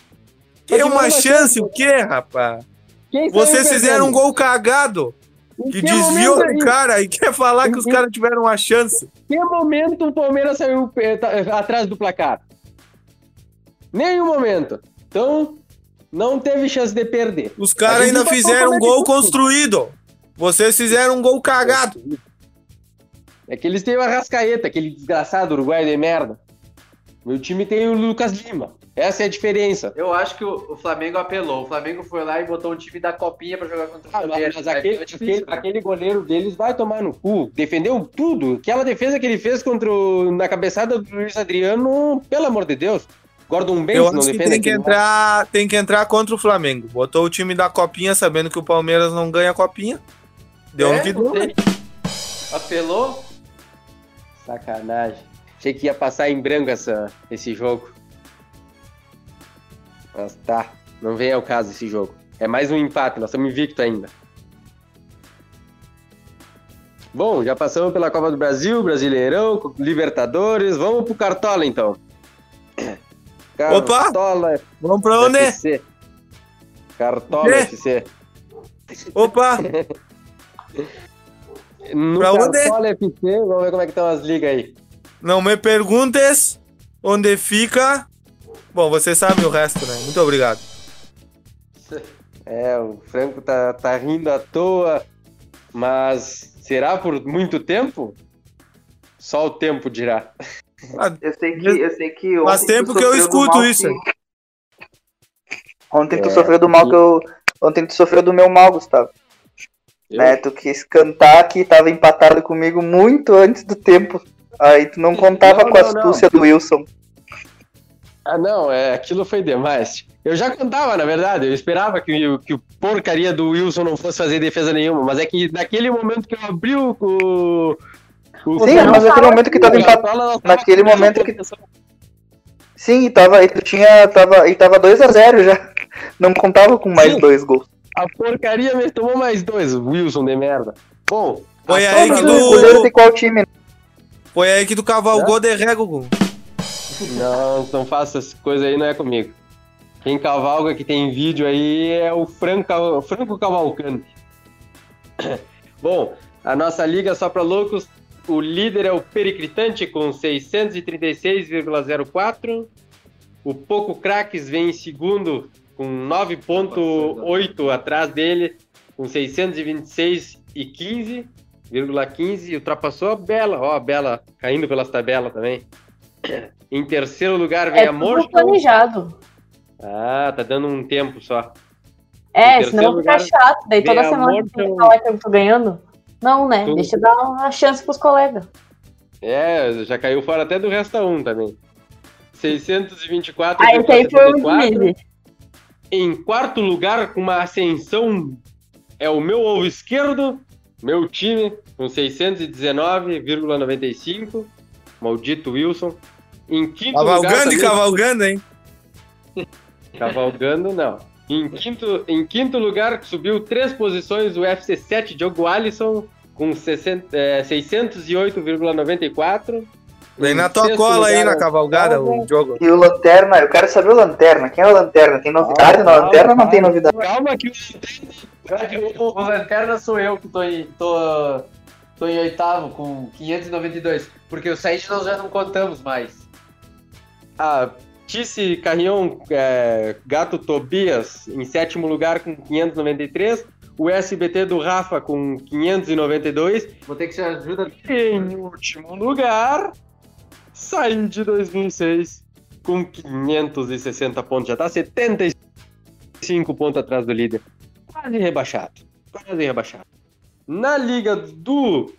Que é uma chance, o quê, rapaz? Quem Vocês fizeram um gol cagado. Em Que que desviou o cara e quer falar que os Em- caras tiveram uma chance. que momento o Palmeiras saiu eh, tá, eh, atrás do placar? Nenhum momento. Então, não teve chance de perder. Os caras ainda fizeram um é gol construído. Vocês fizeram um gol cagado. É que eles têm o Arrascaeta, aquele desgraçado uruguaio de merda. Meu time tem o Lucas Lima. Essa é a diferença. Eu acho que o, o Flamengo apelou. O Flamengo foi lá e botou um time da copinha pra jogar contra o Ah, Palmeiras. mas Aí aquele, fica difícil, aquele, né? aquele goleiro deles vai tomar no cu. Defendeu tudo. Aquela defesa que ele fez contra o- na cabeçada do Luiz Adriano, pelo amor de Deus. Gordon Banks Eu não acho que defende tem que, entrar, tem que entrar contra o Flamengo. Botou o time da copinha sabendo que o Palmeiras não ganha a copinha. Deu É, no que deu. Apelou? Sacanagem. Achei que ia passar em branco essa, esse jogo. Mas tá, não vem ao caso esse jogo. É mais um empate, nós estamos invicto ainda. Bom, já passamos pela Copa do Brasil, Brasileirão, Libertadores. Vamos pro Cartola então. Opa! Cartola Vamos pra onde? FC. Cartola Quê? FC. Opa! No Pra onde? Cartola FC, vamos ver como é que estão as ligas aí. Não me perguntes onde fica. Bom, você sabe o resto, né? Muito obrigado. É, o Franco tá, tá rindo à toa, mas será por muito tempo? Só o tempo dirá. Eu sei que, eu sei que Faz tempo que eu escuto isso. que- Ontem tu É, sofreu do mal que eu. Ontem tu sofreu do meu mal, Gustavo. Eu- Né? Tu quis cantar que tava empatado comigo muito antes do tempo. Aí tu não contava Não, com a não, não. astúcia do Wilson. Ah, não, é, aquilo foi demais. Eu já contava, na verdade, eu esperava que, o- que o porcaria do Wilson não fosse fazer defesa nenhuma, mas é que naquele momento que eu abri o. Sim, mas naquele momento que tava empatado. Naquele com momento que. Sim, e tava, e tu tinha. Tava, e tava 2x0 já. Não contava com mais Sim. dois gols. A porcaria me tomou mais dois, Wilson de merda. Bom, Foi aí que do- qual time? Foi aí que tu cavalgou de régua, Gu. Não, não faça essas coisas aí, não é comigo. Quem cavalga que tem vídeo aí é o Franco, Franco Cavalcante. Bom, a nossa liga só para loucos, o líder é o Pericritante com 636,04. O Poco Craques vem em segundo com 9,8 atrás dele, com 626,15,15. Ultrapassou a Bela, ó, a Bela caindo pelas tabelas também. Em terceiro lugar vem É a Morto. planejado. Ah, tá dando um tempo só. É, senão fica lugar, chato. Daí toda semana tem que falar que eu tô ganhando. Não, né? Tu- Deixa eu dar uma chance pros colegas. É, já caiu fora até do Resta 1 também. 624. Ah, esse aí foi um. Em quarto lugar, com uma ascensão, é o meu ovo esquerdo, meu time, com 619,95. Maldito Wilson. Em quinto lugar. Cavalgando e cavalgando, hein? Cavalgando, não. Em quinto, em quinto lugar, subiu três posições o FC7 Diogo Alisson, com 60, é, 608,94. Vem na tua cola aí na cavalgada, o jogo. E o Lanterna, eu quero saber o Lanterna. Quem é o Lanterna? Tem novidade na Lanterna ou não tem novidade? Calma que O, o Lanterna sou eu que tô em, tô, tô em oitavo com 592. Porque o Said nós já não contamos mais. a Tice Carrion é, Gato Tobias em sétimo lugar com 593. O SBT do Rafa com 592. Vou ter que te ajudar. Em último lugar, Said de 2006 com 560 pontos. Já tá 75 pontos atrás do líder. Quase rebaixado. Quase rebaixado. Na liga do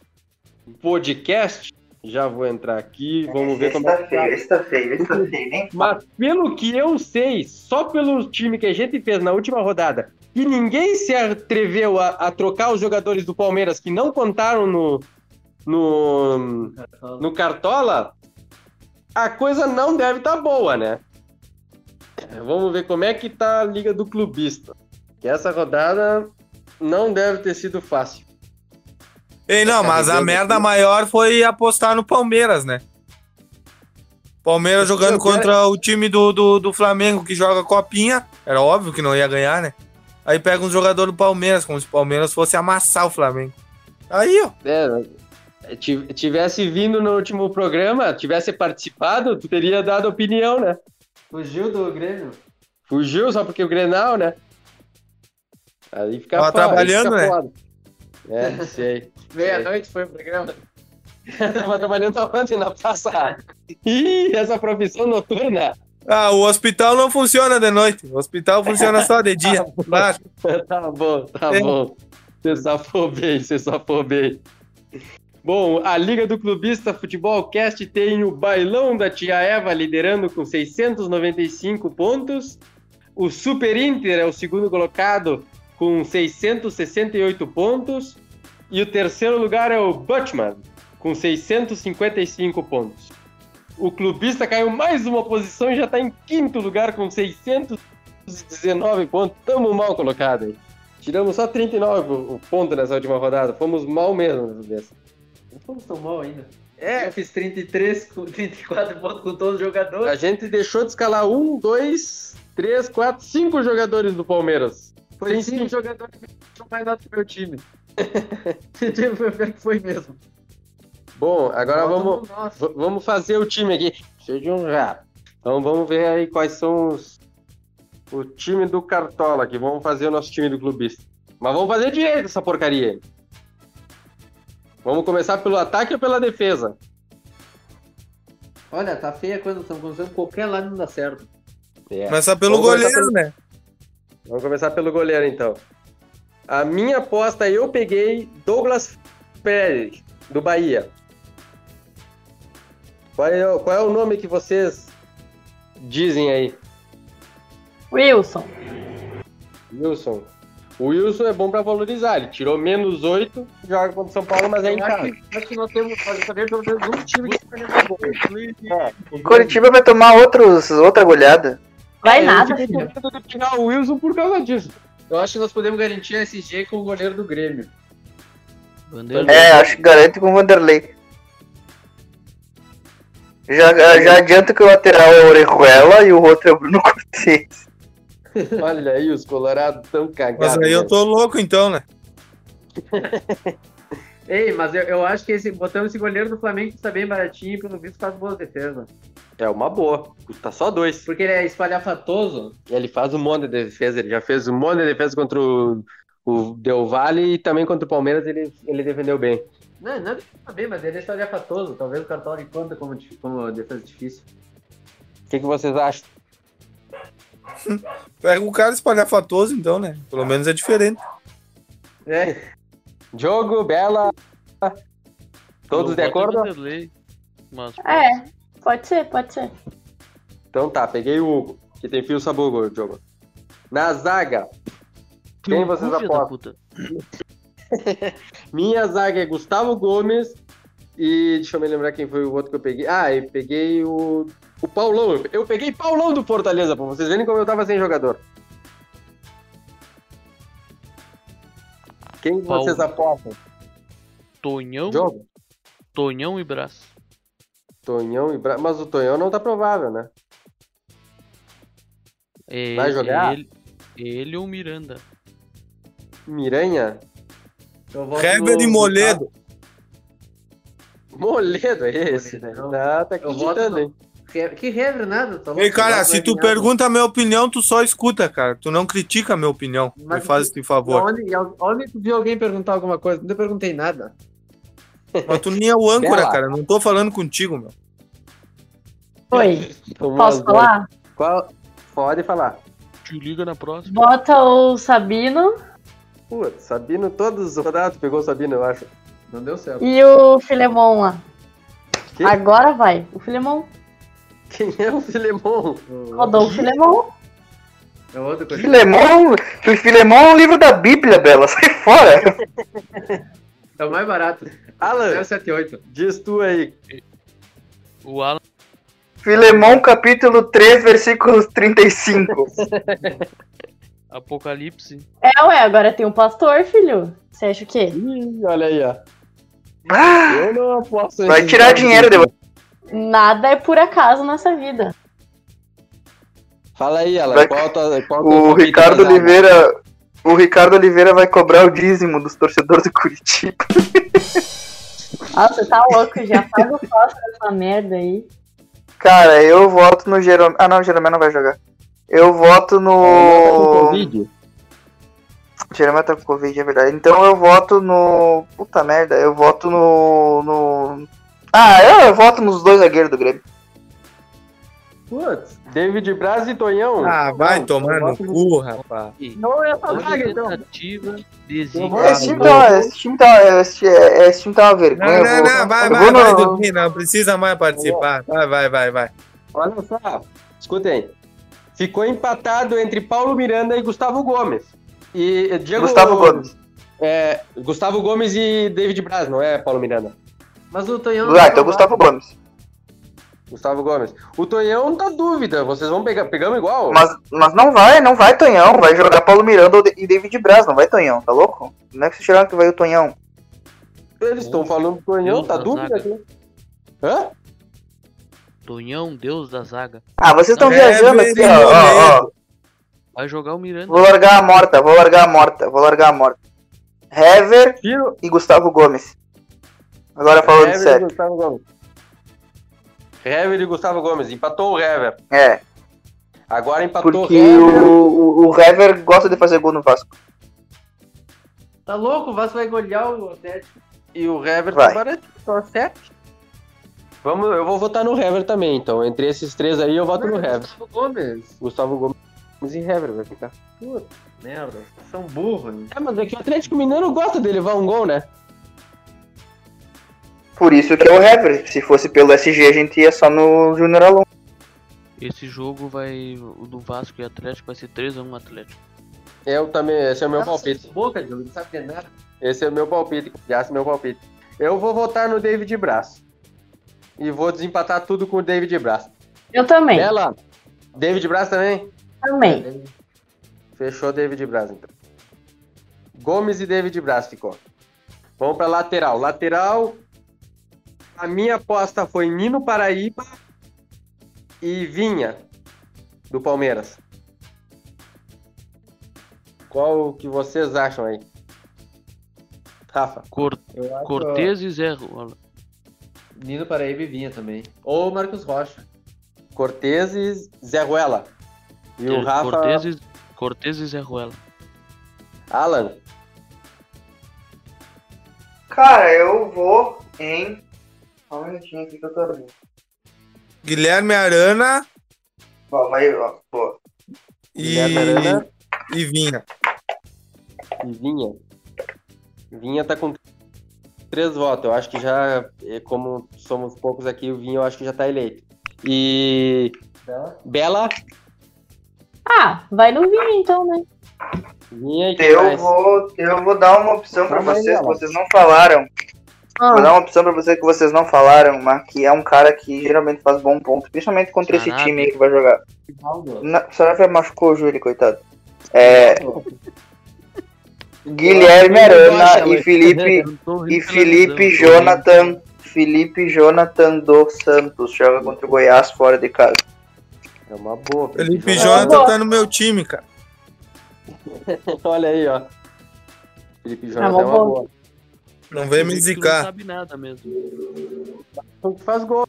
podcast, já vou entrar aqui, vamos ver como é que tá. Esse tá feio, esse tá feio, nem Mas pelo que eu sei, só pelo time que a gente fez na última rodada, que ninguém se atreveu a, a trocar os jogadores do Palmeiras que não contaram no, no, no Cartola, a coisa não deve estar boa, né? Vamos ver como é que tá a Liga do Clubista. Que essa rodada não deve ter sido fácil. Ei, não, mas a merda aqui. maior foi apostar no Palmeiras, né? Palmeiras jogando contra o time do, do, do Flamengo que joga copinha. Era óbvio que não ia ganhar, né? Aí pega um jogador do Palmeiras, como se o Palmeiras fosse amassar o Flamengo. Aí, ó. É, ti- tivesse vindo no último programa, tivesse participado, tu teria dado opinião, né? Fugiu do Grêmio? Fugiu só porque o Grenal, né? Aí fica Tava trabalhando, fica né? foda. É, sei. Meia-noite foi o programa. Tava trabalhando ontem na praça. Ih, essa profissão noturna. Ah, o hospital não funciona de noite. O hospital funciona só de dia. Claro. tá bom, tá É. bom. Você safou bem, você safou bem. Bom, a Liga do Clubista Futebol Cast tem o Bailão da Tia Eva liderando com 695 pontos. O Super Inter é o segundo colocado com 668 pontos. E o terceiro lugar é o Butchman com 655 pontos. O clubista caiu mais uma posição e já está em quinto lugar com 619 pontos. Tamo mal colocado aí. Tiramos só 39 pontos nessa última rodada. Fomos mal mesmo nessa vez. Não fomos tão mal ainda. É, eu fiz 33 com 34 pontos com todos os jogadores. A gente deixou de escalar um, dois, três, quatro, cinco jogadores do Palmeiras. Foi cinco cinco. jogadores que mais nada do meu time. Foi que mesmo. Bom, agora vamos, um nosso. v- vamos fazer o time aqui. Cheio de um já. Então vamos ver aí quais são os. O time do Cartola aqui. Vamos fazer o nosso time do clubista. Mas vamos fazer direito essa porcaria. Vamos começar pelo ataque ou pela defesa? Olha, tá feia quando estamos começando qualquer lado não dá certo. É. Começar pelo Vamos começar goleiro, pelo- né? Vamos começar pelo goleiro, então. A minha aposta, eu peguei Douglas Pérez, do Bahia. Qual é, o- qual é o nome que vocês dizem aí? Wilson. Wilson. O Wilson é bom pra valorizar. Ele tirou menos 8, joga contra o São Paulo, mas é em casa. que, acho que nós temos pelo menos um time que vai levar gol. O Curitiba vai tomar outros, outra goleada. Vai É, nada, eu de tirar o Wilson por causa disso. Eu acho que nós podemos garantir a SG com o goleiro do Grêmio. É, acho que garante com o Vanderlei. Já, já adianta que o lateral é o Orejuela e o outro é o Bruno Cortez. Olha aí, os colorados tão cagados. Mas aí eu né? tô louco então, né? Ei, mas eu, eu acho que esse, botando esse goleiro do Flamengo está bem baratinho e pelo visto faz boas defesas. É uma boa. Custa só dois. Porque ele é espalhafatoso. E ele faz um monte de defesa. Ele já fez um monte de defesa contra o, o Del Valle e também contra o Palmeiras ele, ele defendeu bem. Não, não é bem, mas ele é espalhafatoso. Talvez o Cartola conta como, como defesa difícil. O que, que vocês acham? Pega o cara espalhafatoso então, né? Pelo menos é diferente. É. Jogo, Bela. Todos Eu de acordo? Vanderlei, mas É, pode ser, pode ser. Então tá, peguei o Hugo, que tem fio sabugo, jogo. Na zaga, quem vocês apostam? Minha zaga é Gustavo Gomes e deixa eu me lembrar quem foi o outro que eu peguei. Ah, eu peguei o, o Paulão. Eu- Eu peguei Paulão do Fortaleza, pra vocês verem como eu tava sem jogador. Quem Paulo. vocês apostam? Tonhão, Jogo? Tonhão e Brás. Tonhão e Bra... Mas o Tonhão não tá provável, né? É, Vai jogar? Ele, ele ou Miranda. Miranha? Eu voto Heber no e Moledo. Moledo é esse, né? Tá voto acreditando, hein? He- Que Hever nada. Tá Ei, cara, se tu ganhar. pergunta a minha opinião, tu só escuta, cara. Tu não critica a minha opinião. Me Mas faz esse favor. Onde, onde tu viu alguém perguntar alguma coisa? Não perguntei nada. Mas tu nem é o âncora, Bela. cara. Não tô falando contigo, meu. Oi, posso falar? Qual... Pode falar. Te liga na próxima. Bota o Sabino Putz, Sabino, todos os rodados pegou o Sabino, eu acho. Não deu certo. e o Filemon lá. Que? Agora vai. O Filemon. Quem é o Filemon? Rodou o Filemon. É outra coisa. Filemão, o Filemão é um livro da Bíblia, Bela. Sai fora. É o mais barato. Alan, 078. diz tu aí. O Alan Filemão, capítulo 3, versículos 35. Apocalipse. É, ué, agora tem um pastor, filho. Você acha o quê? Ih, olha aí, ó. Ah, Eu não aposto vai tirar dinheiro depois. Nada é por acaso nessa vida. Fala aí, Alan. Vai- Qual tua, qual O Ricardo? Oliveira. O Ricardo Oliveira vai cobrar o dízimo dos torcedores do Curitiba. Ah, você tá louco, já faz o passo dessa merda aí. Cara, eu voto no Jeromel. Ah, não, o Jeromel não vai jogar. Eu voto tá no. Covid? Jeromel tá com Covid, é verdade. Então eu voto no. Puta merda, eu voto no. no... Ah, eu, eu voto nos dois zagueiros do Grêmio. Putz. David Braz e Tonhão. Ah, vai Não, tomar no cu, rapaz. Não é essa vaga, então. vou- Esse time tá, esse time tá, esse, esse time tá uma Não, vergonha. não, vou- não, vai, vai, vai dormir, não precisa mais participar. Vai, vai, vai, vai. Olha só, escutem. Ficou empatado entre Paulo Miranda e Gustavo Gomes. E Diego Gustavo Gomes. É, Gustavo Gomes e David Braz, não é Paulo Miranda? Mas o Tonhão. Ah, então Gustavo Gomes. Gustavo Gomes. O Tonhão tá dúvida, vocês vão pegar, pegamos igual? Mas, mas não vai, não vai Tonhão. Vai jogar Paulo Miranda e David Braz, não vai Tonhão, tá louco? Não é que vocês chegaram que vai o Tonhão. Eles estão falando do Tonhão, tá da dúvida aqui. Hã? Tonhão, deus da zaga. Ah, vocês estão É, viajando aqui, ó, ó, ó. Vai jogar o Miranda. Vou largar a morta, vou largar a morta, vou largar a morta. Hever Tiro. e Gustavo Gomes. Agora falando Hever e sério. Hever e Gustavo Gomes. Empatou o Hever. É, Agora empatou porque o Hever. o, o, o Hever gosta de fazer gol no Vasco. Tá louco? O Vasco vai golear o Atlético. E o Hever Vai. tá baratinho, tá certo. Vamos, eu vou votar no Hever também, então. Entre esses três aí, eu voto no Hever. Gustavo Gomes. Gustavo Gomes e Hever vai ficar. Puta merda. São burros. hein? É, mas é que o Atlético Mineiro gosta de levar um gol, né? Por isso que é o Hever. Se fosse pelo SG, a gente ia só no Júnior Alonso. Esse jogo vai. O do Vasco e Atlético vai ser 3x1 Atlético. Eu também, esse é o meu Nossa, palpite. Boca, Diogo, não sabe de nada. Esse é o meu palpite, esse é o meu palpite. Eu vou votar no David Braz. E vou desempatar tudo com o David Braz. Eu também. Bela, David Braz também? Também. Fechou David Braz, então. Gomes e David Braz ficou. Vamos para lateral. Lateral, a minha aposta foi Nino Paraíba e Vinha, do Palmeiras. Qual que vocês acham aí? Rafa. Cor... Acho Cortez e Zé Rola. Nino Paraíba e Vinha também. Ou Marcos Rocha. Cortez e Zé Ruela. E o É, Rafa... Cortez e... Cortez e Zé Ruela. Alan. Cara, eu vou em. Só um minutinho aqui que eu tô abrindo. Guilherme Arana Ó, vai, ó, pô. e, Guilherme Arana e Vinha. e Vinha. Vinha tá com três votos. Eu acho que já, eh, como somos poucos aqui, o Vinha eu acho que já tá eleito. E. Bela. Ah, vai no vinho então, né? Vinha e Eu mais? vou, eu vou dar uma opção aí, vocês que vocês não falaram. Ah. Vou dar uma opção pra vocês que vocês não falaram, mas que é um cara que geralmente faz bom ponto, principalmente contra esse Sarabia. time aí que vai jogar. Na- O Sarabia machucou o joelho, coitado. É, Guilherme Arana e Felipe tô rindo e pela Felipe. Jonathan, Felipe Jonathan dos Santos joga contra o Goiás fora de casa. É uma boa. Felipe Jonathan. Jonathan tá no meu time, cara. Olha aí, ó. Felipe Jonathan uma é uma boa. Não vem me Tu Não zicar. sabe nada mesmo. Então que faz gol.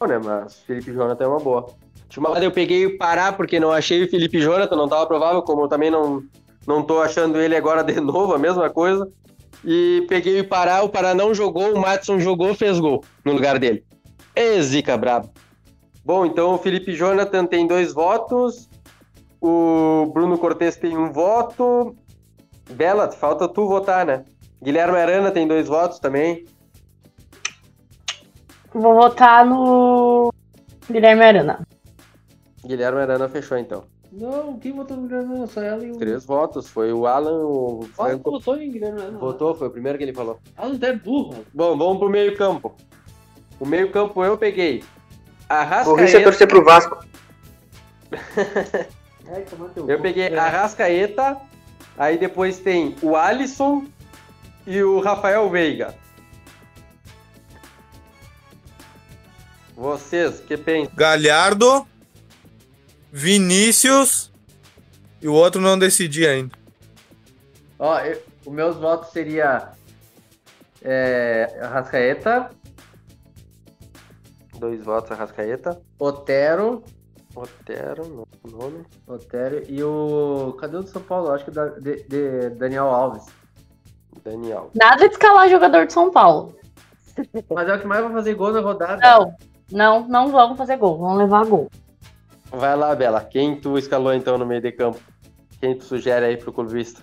Né, mas Felipe Jonathan é uma boa. Tinha uma hora eu peguei o Pará porque não achei o Felipe Jonathan, não tava provável, como eu também não, não tô achando ele agora de novo, a mesma coisa. E peguei o Pará, o Pará não jogou, o Matson jogou, fez gol no lugar dele. Ê, zica brabo. Bom, então o Felipe Jonathan tem dois votos, o Bruno Cortes tem um voto. Bela, falta tu votar, né? Guilherme Arana tem dois votos também. Vou votar no Guilherme Arana. Guilherme Arana fechou então. Não, quem votou no Guilherme Arana? Só ela e o. Três votos. Foi o Alan, o Franco. votou em Guilherme Arana? Votou, foi o primeiro que ele falou. Alan até burro. Bom, vamos pro meio campo. O meio campo eu peguei. O Rice é torcer pro Vasco. Eu peguei É. Arrascaeta, aí depois tem o Alisson e o Rafael Veiga. Vocês, que pensam? Galhardo, Vinícius e o outro não decidi ainda. Ó, eu, os meus votos seria é, Arrascaeta, Dois votos, Arrascaeta. Otero, Otero, no nome. Otero e o. Cadê o do São Paulo? Acho que da, de, de Daniel Alves. Daniel. Nada de escalar jogador de São Paulo. Mas é o que mais vai fazer gol na rodada. Não. Não, não vão fazer gol, vão levar gol. Vai lá, Bela. Quem tu escalou então no meio de campo? Quem tu sugere aí pro clubista?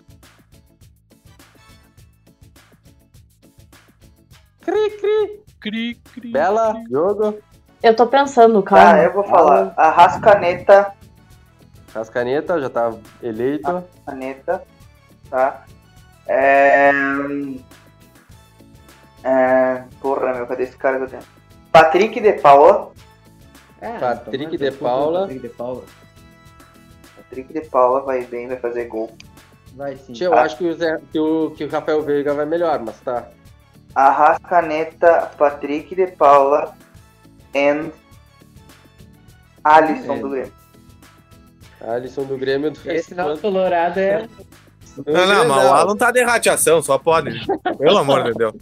Cri, cri. Cri, cri. Bela, jogo. Eu tô pensando, calma. Ah, eu vou falar. A Rascaneta. Rascaneta, já tá eleito. Caneta. Tá? É... é... Porra, meu, cadê esse cara que eu tenho? Patrick de Paula. É, Patrick de Paula. Patrick de Paula. Patrick de Paula vai bem, vai fazer gol. Vai sim. Tia, eu acho que o, Zé- que, o, que o Rafael Veiga vai melhor, mas tá. Arrascaneta, Patrick de Paula and Alisson É. do Grêmio. Alisson do Grêmio. Do Esse não colorado é. Não, não, mas o Alan tá de rateação, só pode. Pelo amor de Deus.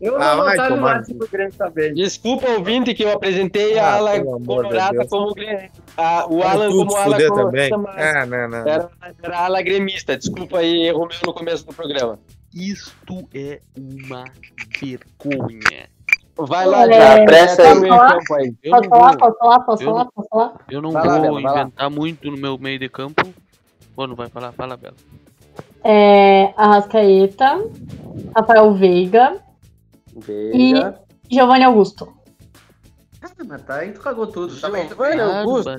Eu Ah, vou vai votar no. Alisson do Grêmio também. Desculpa, ouvinte, que eu apresentei a Ah, ala amor de colorada como Grêmio. A- o Vai Alan como ala colorada, também. mas É, não, não. era, era ala gremista. Desculpa aí, erro meu no começo do programa. Isto é uma vergonha. Vai lá, É, já pressa aí. no meio Falar? campo aí. Eu Posso não falar, vou, posso falar, posso eu falar, não- posso falar? eu não Vai vou lá. inventar muito no meu meio de campo. Pô, não vai falar? Fala, Bela. É, Arrascaeta, Rafael Veiga Veiga. e Giovanni Augusto. Ah, mas tá aí, tu cagou tudo. Tava indo Giovanni bem. Augusto.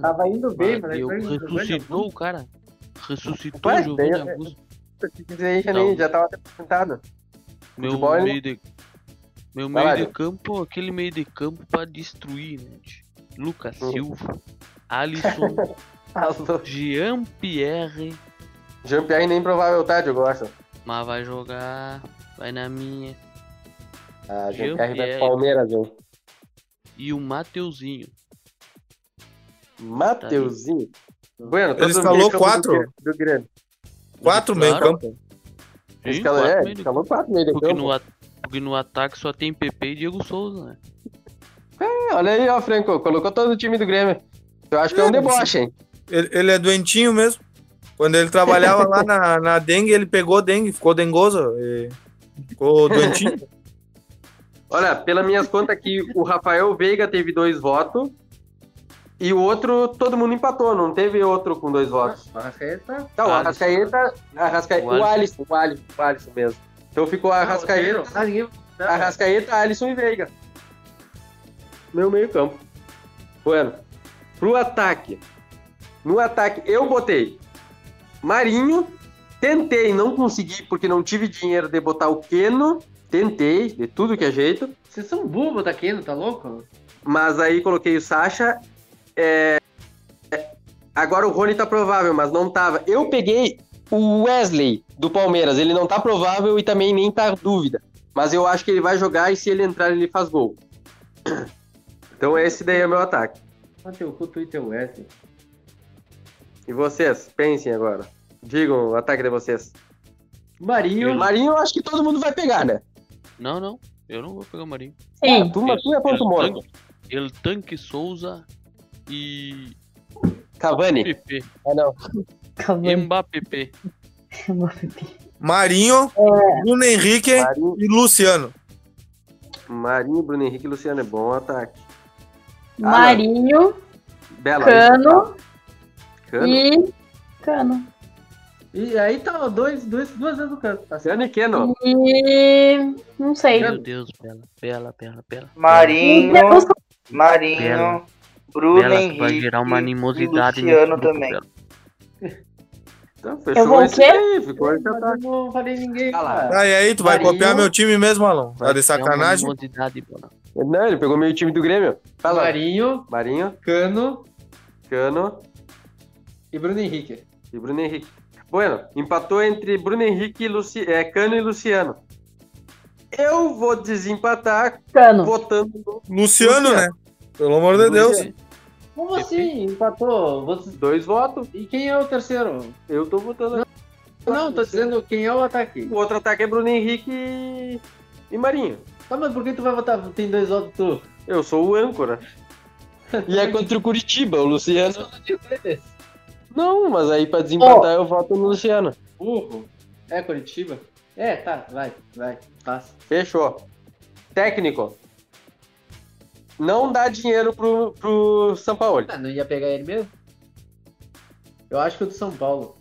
Tava indo bem, mas ressuscitou o cara. Ressuscitou o Giovanni Augusto. Já, nem, já tava apresentado. Meu meio de. Meu meio de campo, aquele meio de campo pra destruir, tio? Lucas Hum. Silva, Alisson, Jean-Pierre, Jean-Pierre nem provável tá, Diogo, eu acho. mas vai jogar, vai na minha. Ah, Jean-Pierre vai pro Palmeiras, hein? E o Mateuzinho. Mateuzinho. Bueno, Ele escalou quatro. Do, do Grêmio. Quatro Claro. meio campo. Sim, Escalou, quatro é, meio escalou quatro meio de Porque campo. no, porque no ataque só tem PP e Diego Souza, né? É, olha aí, ó, Franco, colocou todo o time do Grêmio. Eu acho que é um É, deboche, hein? Ele, ele é doentinho mesmo. Quando ele trabalhava lá na, na dengue, ele pegou dengue, ficou dengoso. E ficou doentinho. Olha, pelas minhas contas aqui, o Rafael Veiga teve dois votos e o outro, todo mundo empatou, não teve outro com dois votos. Arrascaeta. Não. Arrascaeta, Arrascaeta, O o Alisson, o Alisson, o Alisson mesmo. Então ficou Arrascaeta, Ah, ninguém. Arrascaeta, Alisson e Veiga. Meu meio campo. Bueno, pro ataque. No ataque, eu botei Marinho. Tentei, não consegui, porque não tive dinheiro de botar o Keno. Tentei, de tudo que é jeito. Vocês são burros daquele, tá louco? Mas aí coloquei o Sacha. é, é, Agora o Rony tá provável, mas não tava. Eu peguei o Wesley do Palmeiras. Ele não tá provável e também nem tá dúvida. Mas eu acho que ele vai jogar e se ele entrar, ele faz gol. Então esse daí é o meu ataque. Ah, teu cu, tu e teu Wesley. E vocês? Pensem agora. Digam o ataque de vocês. Marinho. Marinho, eu acho que todo mundo vai pegar, né? Não, não. Eu não vou pegar o Marinho. Sim. Tu, mas tu é ponto El morto. Tanque, El Tanque Souza e Cavani. PP. Ah, não. Cavani. Mbappé. Marinho, Bruno Henrique Marinho, e Luciano. Marinho, Bruno Henrique e Luciano. É bom ataque. Marinho, Bela. Cano Cano. e. Cano. E aí tá dois, dois, duas vezes no canto. Tá certo? Cano e Keno. E. Não sei. Meu Deus, Bela, Bela, Bela, Bela. Marinho. Marinho, Bela. Bruno Bela, Henrique vai gerar uma animosidade e Luciano grupo, Então, Eu vou o esse quê? aí, ficou esse ataque. eu não falei ninguém, Ah cara. Tá, e aí, tu vai Marinho. copiar meu time mesmo, Alon? Tá de É uma sacanagem? Não, ele pegou meio time do Grêmio. Fala. Marinho, Marinho, Cano Cano e Bruno Henrique. e Bruno Henrique. Bueno, empatou entre Bruno Henrique e Luci... é, Cano e Luciano. Eu vou desempatar Cano. votando no Luciano, Luciano. né? Pelo amor de Deus. Como assim? Empatou? Vocês- Dois votos. E quem é o terceiro? Eu tô votando. Não, tô dizendo quem é o ataque. O outro ataque é Bruno Henrique e... e Marinho. Tá, mas por que tu vai votar? Tem dois votos tu. Eu sou o âncora. E é contra o Curitiba, o Luciano. Não, mas aí pra desempatar eu voto no Luciano. Burro. É Curitiba? É, tá, vai, vai, passa. Fechou. Técnico. Não dá dinheiro pro, pro São Paulo. Ah, não ia pegar ele mesmo? Eu acho que o do São Paulo.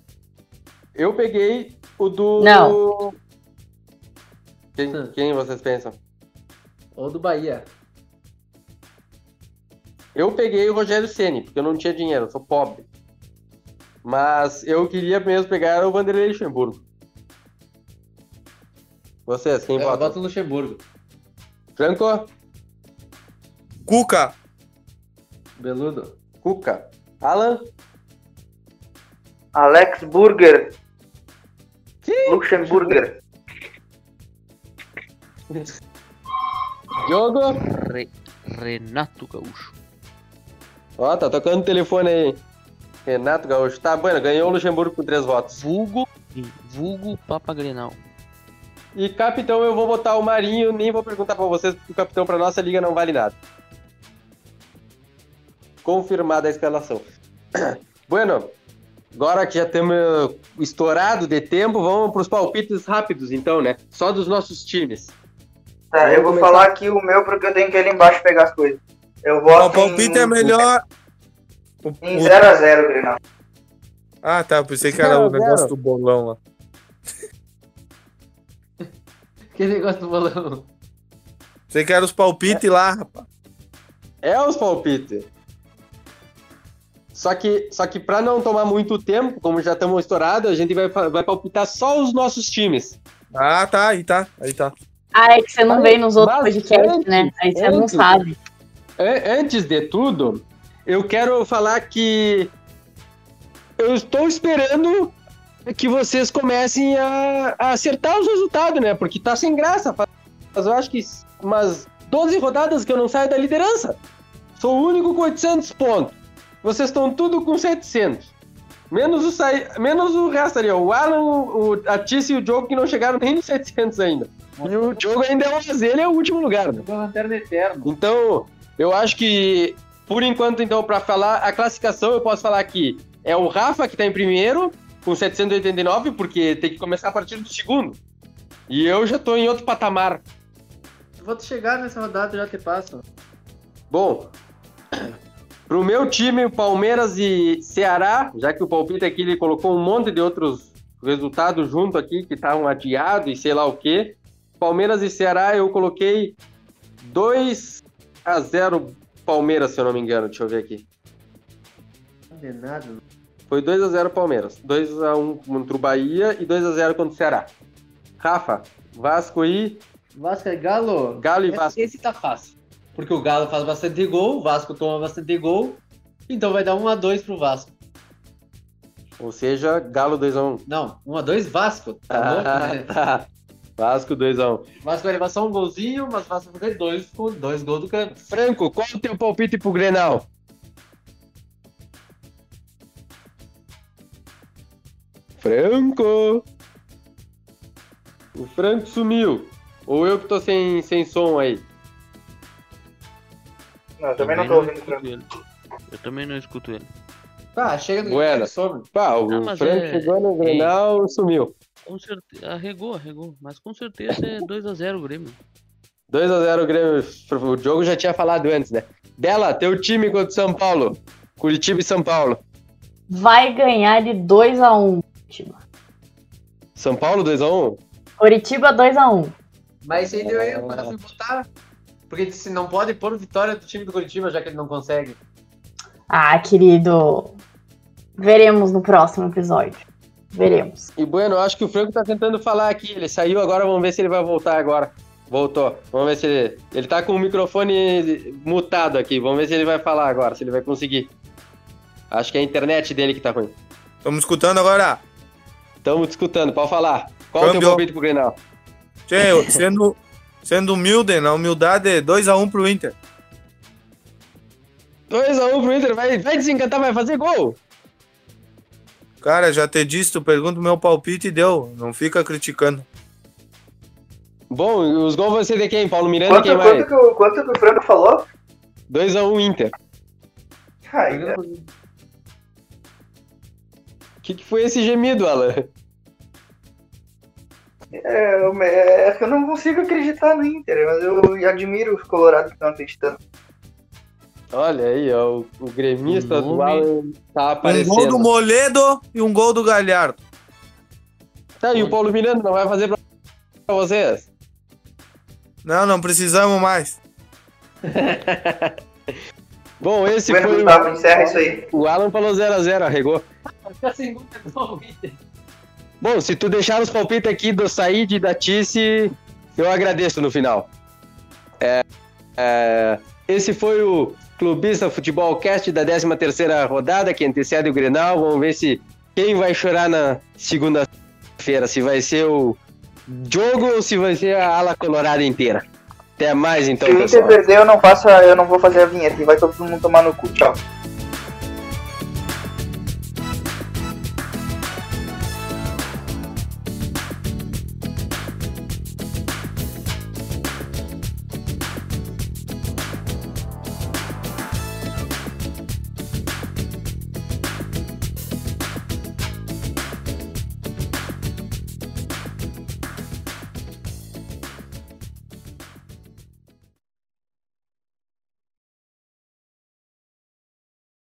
Eu peguei o do. Não. Quem, quem vocês pensam? Ou do Bahia. Eu peguei o Rogério Ceni porque eu não tinha dinheiro, eu sou pobre. Mas eu queria mesmo pegar o Vanderlei Luxemburgo. Vocês, quem Eu vota? voto no Luxemburgo. Franco? Cuca. Beludo. Cuca. Alan? Alex Burger. Luxemburger. Diogo? Re- Renato Gaúcho. Ó, tá tocando o telefone aí. Renato Gaúcho. Tá, bueno, ganhou o Luxemburgo com três votos. Vulgo. Vulgo Papa Grenal. E capitão, eu vou botar o Marinho, nem vou perguntar pra vocês, porque o capitão pra nossa liga não vale nada. Confirmada a escalação. bueno, agora que já temos estourado de tempo, vamos pros palpites rápidos, então, né? Só dos nossos times. Tá, eu vou começar. falar aqui o meu porque eu tenho que ir ali embaixo pegar as coisas. Eu O voto palpite em, é melhor. O- em o- 0x0, Grenal. Ah, tá. Pensei que era o negócio zero. do bolão lá. Que negócio do bolão. Pensei que era os palpites lá, rapaz. É os palpites. Só que, só que pra não tomar muito tempo, como já estamos estourados, a gente vai, vai palpitar só os nossos times. Ah, tá. Aí tá. Aí tá. Ah, é que você não Mas- veio nos outros podcasts, né? Aí você não antes- sabe. An- Antes de tudo, eu quero falar que eu estou esperando que vocês comecem a, a acertar os resultados, né? Porque tá sem graça. Mas eu acho que umas 12 rodadas que eu não saio da liderança. Sou o único com 800 pontos. Vocês estão tudo com 700. Menos o, sai... Menos o resto ali, ó. O Alan, o, a Tice e o Diogo que não chegaram nem nos 700 ainda. E o Diogo ainda é o ele é o último lugar, né? Tô lanterna eterno. Então, eu acho que, por enquanto, então, para falar a classificação, eu posso falar que é o Rafa que tá em primeiro, com 789, porque tem que começar a partir do segundo. E eu já tô em outro patamar. Vou te chegar nessa rodada já te passo. Bom, pro meu time, Palmeiras e Ceará, já que o palpite aqui ele colocou um monte de outros resultados junto aqui que estavam adiados e sei lá o quê. Palmeiras e Ceará eu coloquei 2 a 0 Palmeiras, se eu não me engano. Deixa eu ver aqui. Foi 2 a 0 Palmeiras. 2 a 1 contra o Bahia e 2 a 0 contra o Ceará. Rafa, Vasco e Vasco é Galo. Galo e Esse- Vasco. Esse tá fácil. Porque o Galo faz bastante gol, o Vasco toma bastante gol. Então vai dar 1x2 pro Vasco. Ou seja, Galo 2 a 1. Não, 1x2 Vasco. Tá Ah, né? tá. Vasco 2 a 1. Vasco vai levar só um golzinho, mas Vasco vai fazer dois com dois gols do canto. Franco, qual o teu palpite pro Grenal? Franco! O Franco sumiu. Ou eu que tô sem, sem som aí. Não, eu também não Também tô ouvindo Franco. ele. Eu também não escuto ele. Tá, chega do Bueno. some. Pá, o Ah, Franco é- chegou no Grenal sumiu. Com certeza. Arregou, arregou. Mas com certeza é 2x0 o Grêmio. 2x0 o Grêmio. O jogo já tinha falado antes, né? Bela, teu time contra o São Paulo. Curitiba e São Paulo. Vai ganhar de 2x1. Curitiba. São Paulo 2x1? Curitiba 2x1. Mas quando eu fui botar. Porque disse não pode pôr vitória do time do Curitiba, já que ele não consegue. Ah, querido. Veremos no próximo episódio. Veremos. E bueno, acho que o Franco tá tentando falar aqui. Ele saiu agora, vamos ver se ele vai voltar agora. Voltou. Vamos ver se ele. Ele tá com o microfone mutado aqui. Vamos ver se ele vai falar agora, se ele vai conseguir. Acho que é a internet dele que tá ruim. Estamos escutando agora. Estamos escutando, pode falar. Qual o teu Câmbio. palpite pro Grenal? Tchê, eu- sendo, sendo humilde, na humildade, 2x1 pro Inter. 2x1 pro Inter, vai, vai desencantar, vai fazer gol. Cara, já te disse, tu pergunta o meu palpite e deu. Não fica criticando. Bom, os gols vão ser de quem? Paulo Miranda, Quanto, quem quanto, mais? que o, quanto que o Franco falou? 2x1 Inter. Ai. O que, que foi esse gemido, Alan? É, eu- é que eu não consigo acreditar no Inter, mas eu admiro os colorados que estão acreditando. Olha aí, ó, o, o gremista do Alan tá Um aparecendo. gol do Moledo e um gol do Galhardo. Tá, e o Paulo Miranda não vai fazer pra, pra vocês? Não, não precisamos mais. Bom, esse Bueno, foi Gustavo, encerra isso aí. o... O Alan falou 0x0, arregou. A segunda gol, Inter. Bom, se tu deixar os palpites aqui do Said e da Tice, eu agradeço no final. É, é, esse foi o Clubista Futebol Cast da 13ª rodada, que antecede o Grenal. Vamos ver se quem vai chorar na segunda-feira, se vai ser o Diogo ou se vai ser a ala colorada inteira. Até mais então, Se o Inter pessoal. perder, eu não faço, eu não vou fazer a vinheta e vai todo mundo tomar no cu. Tchau.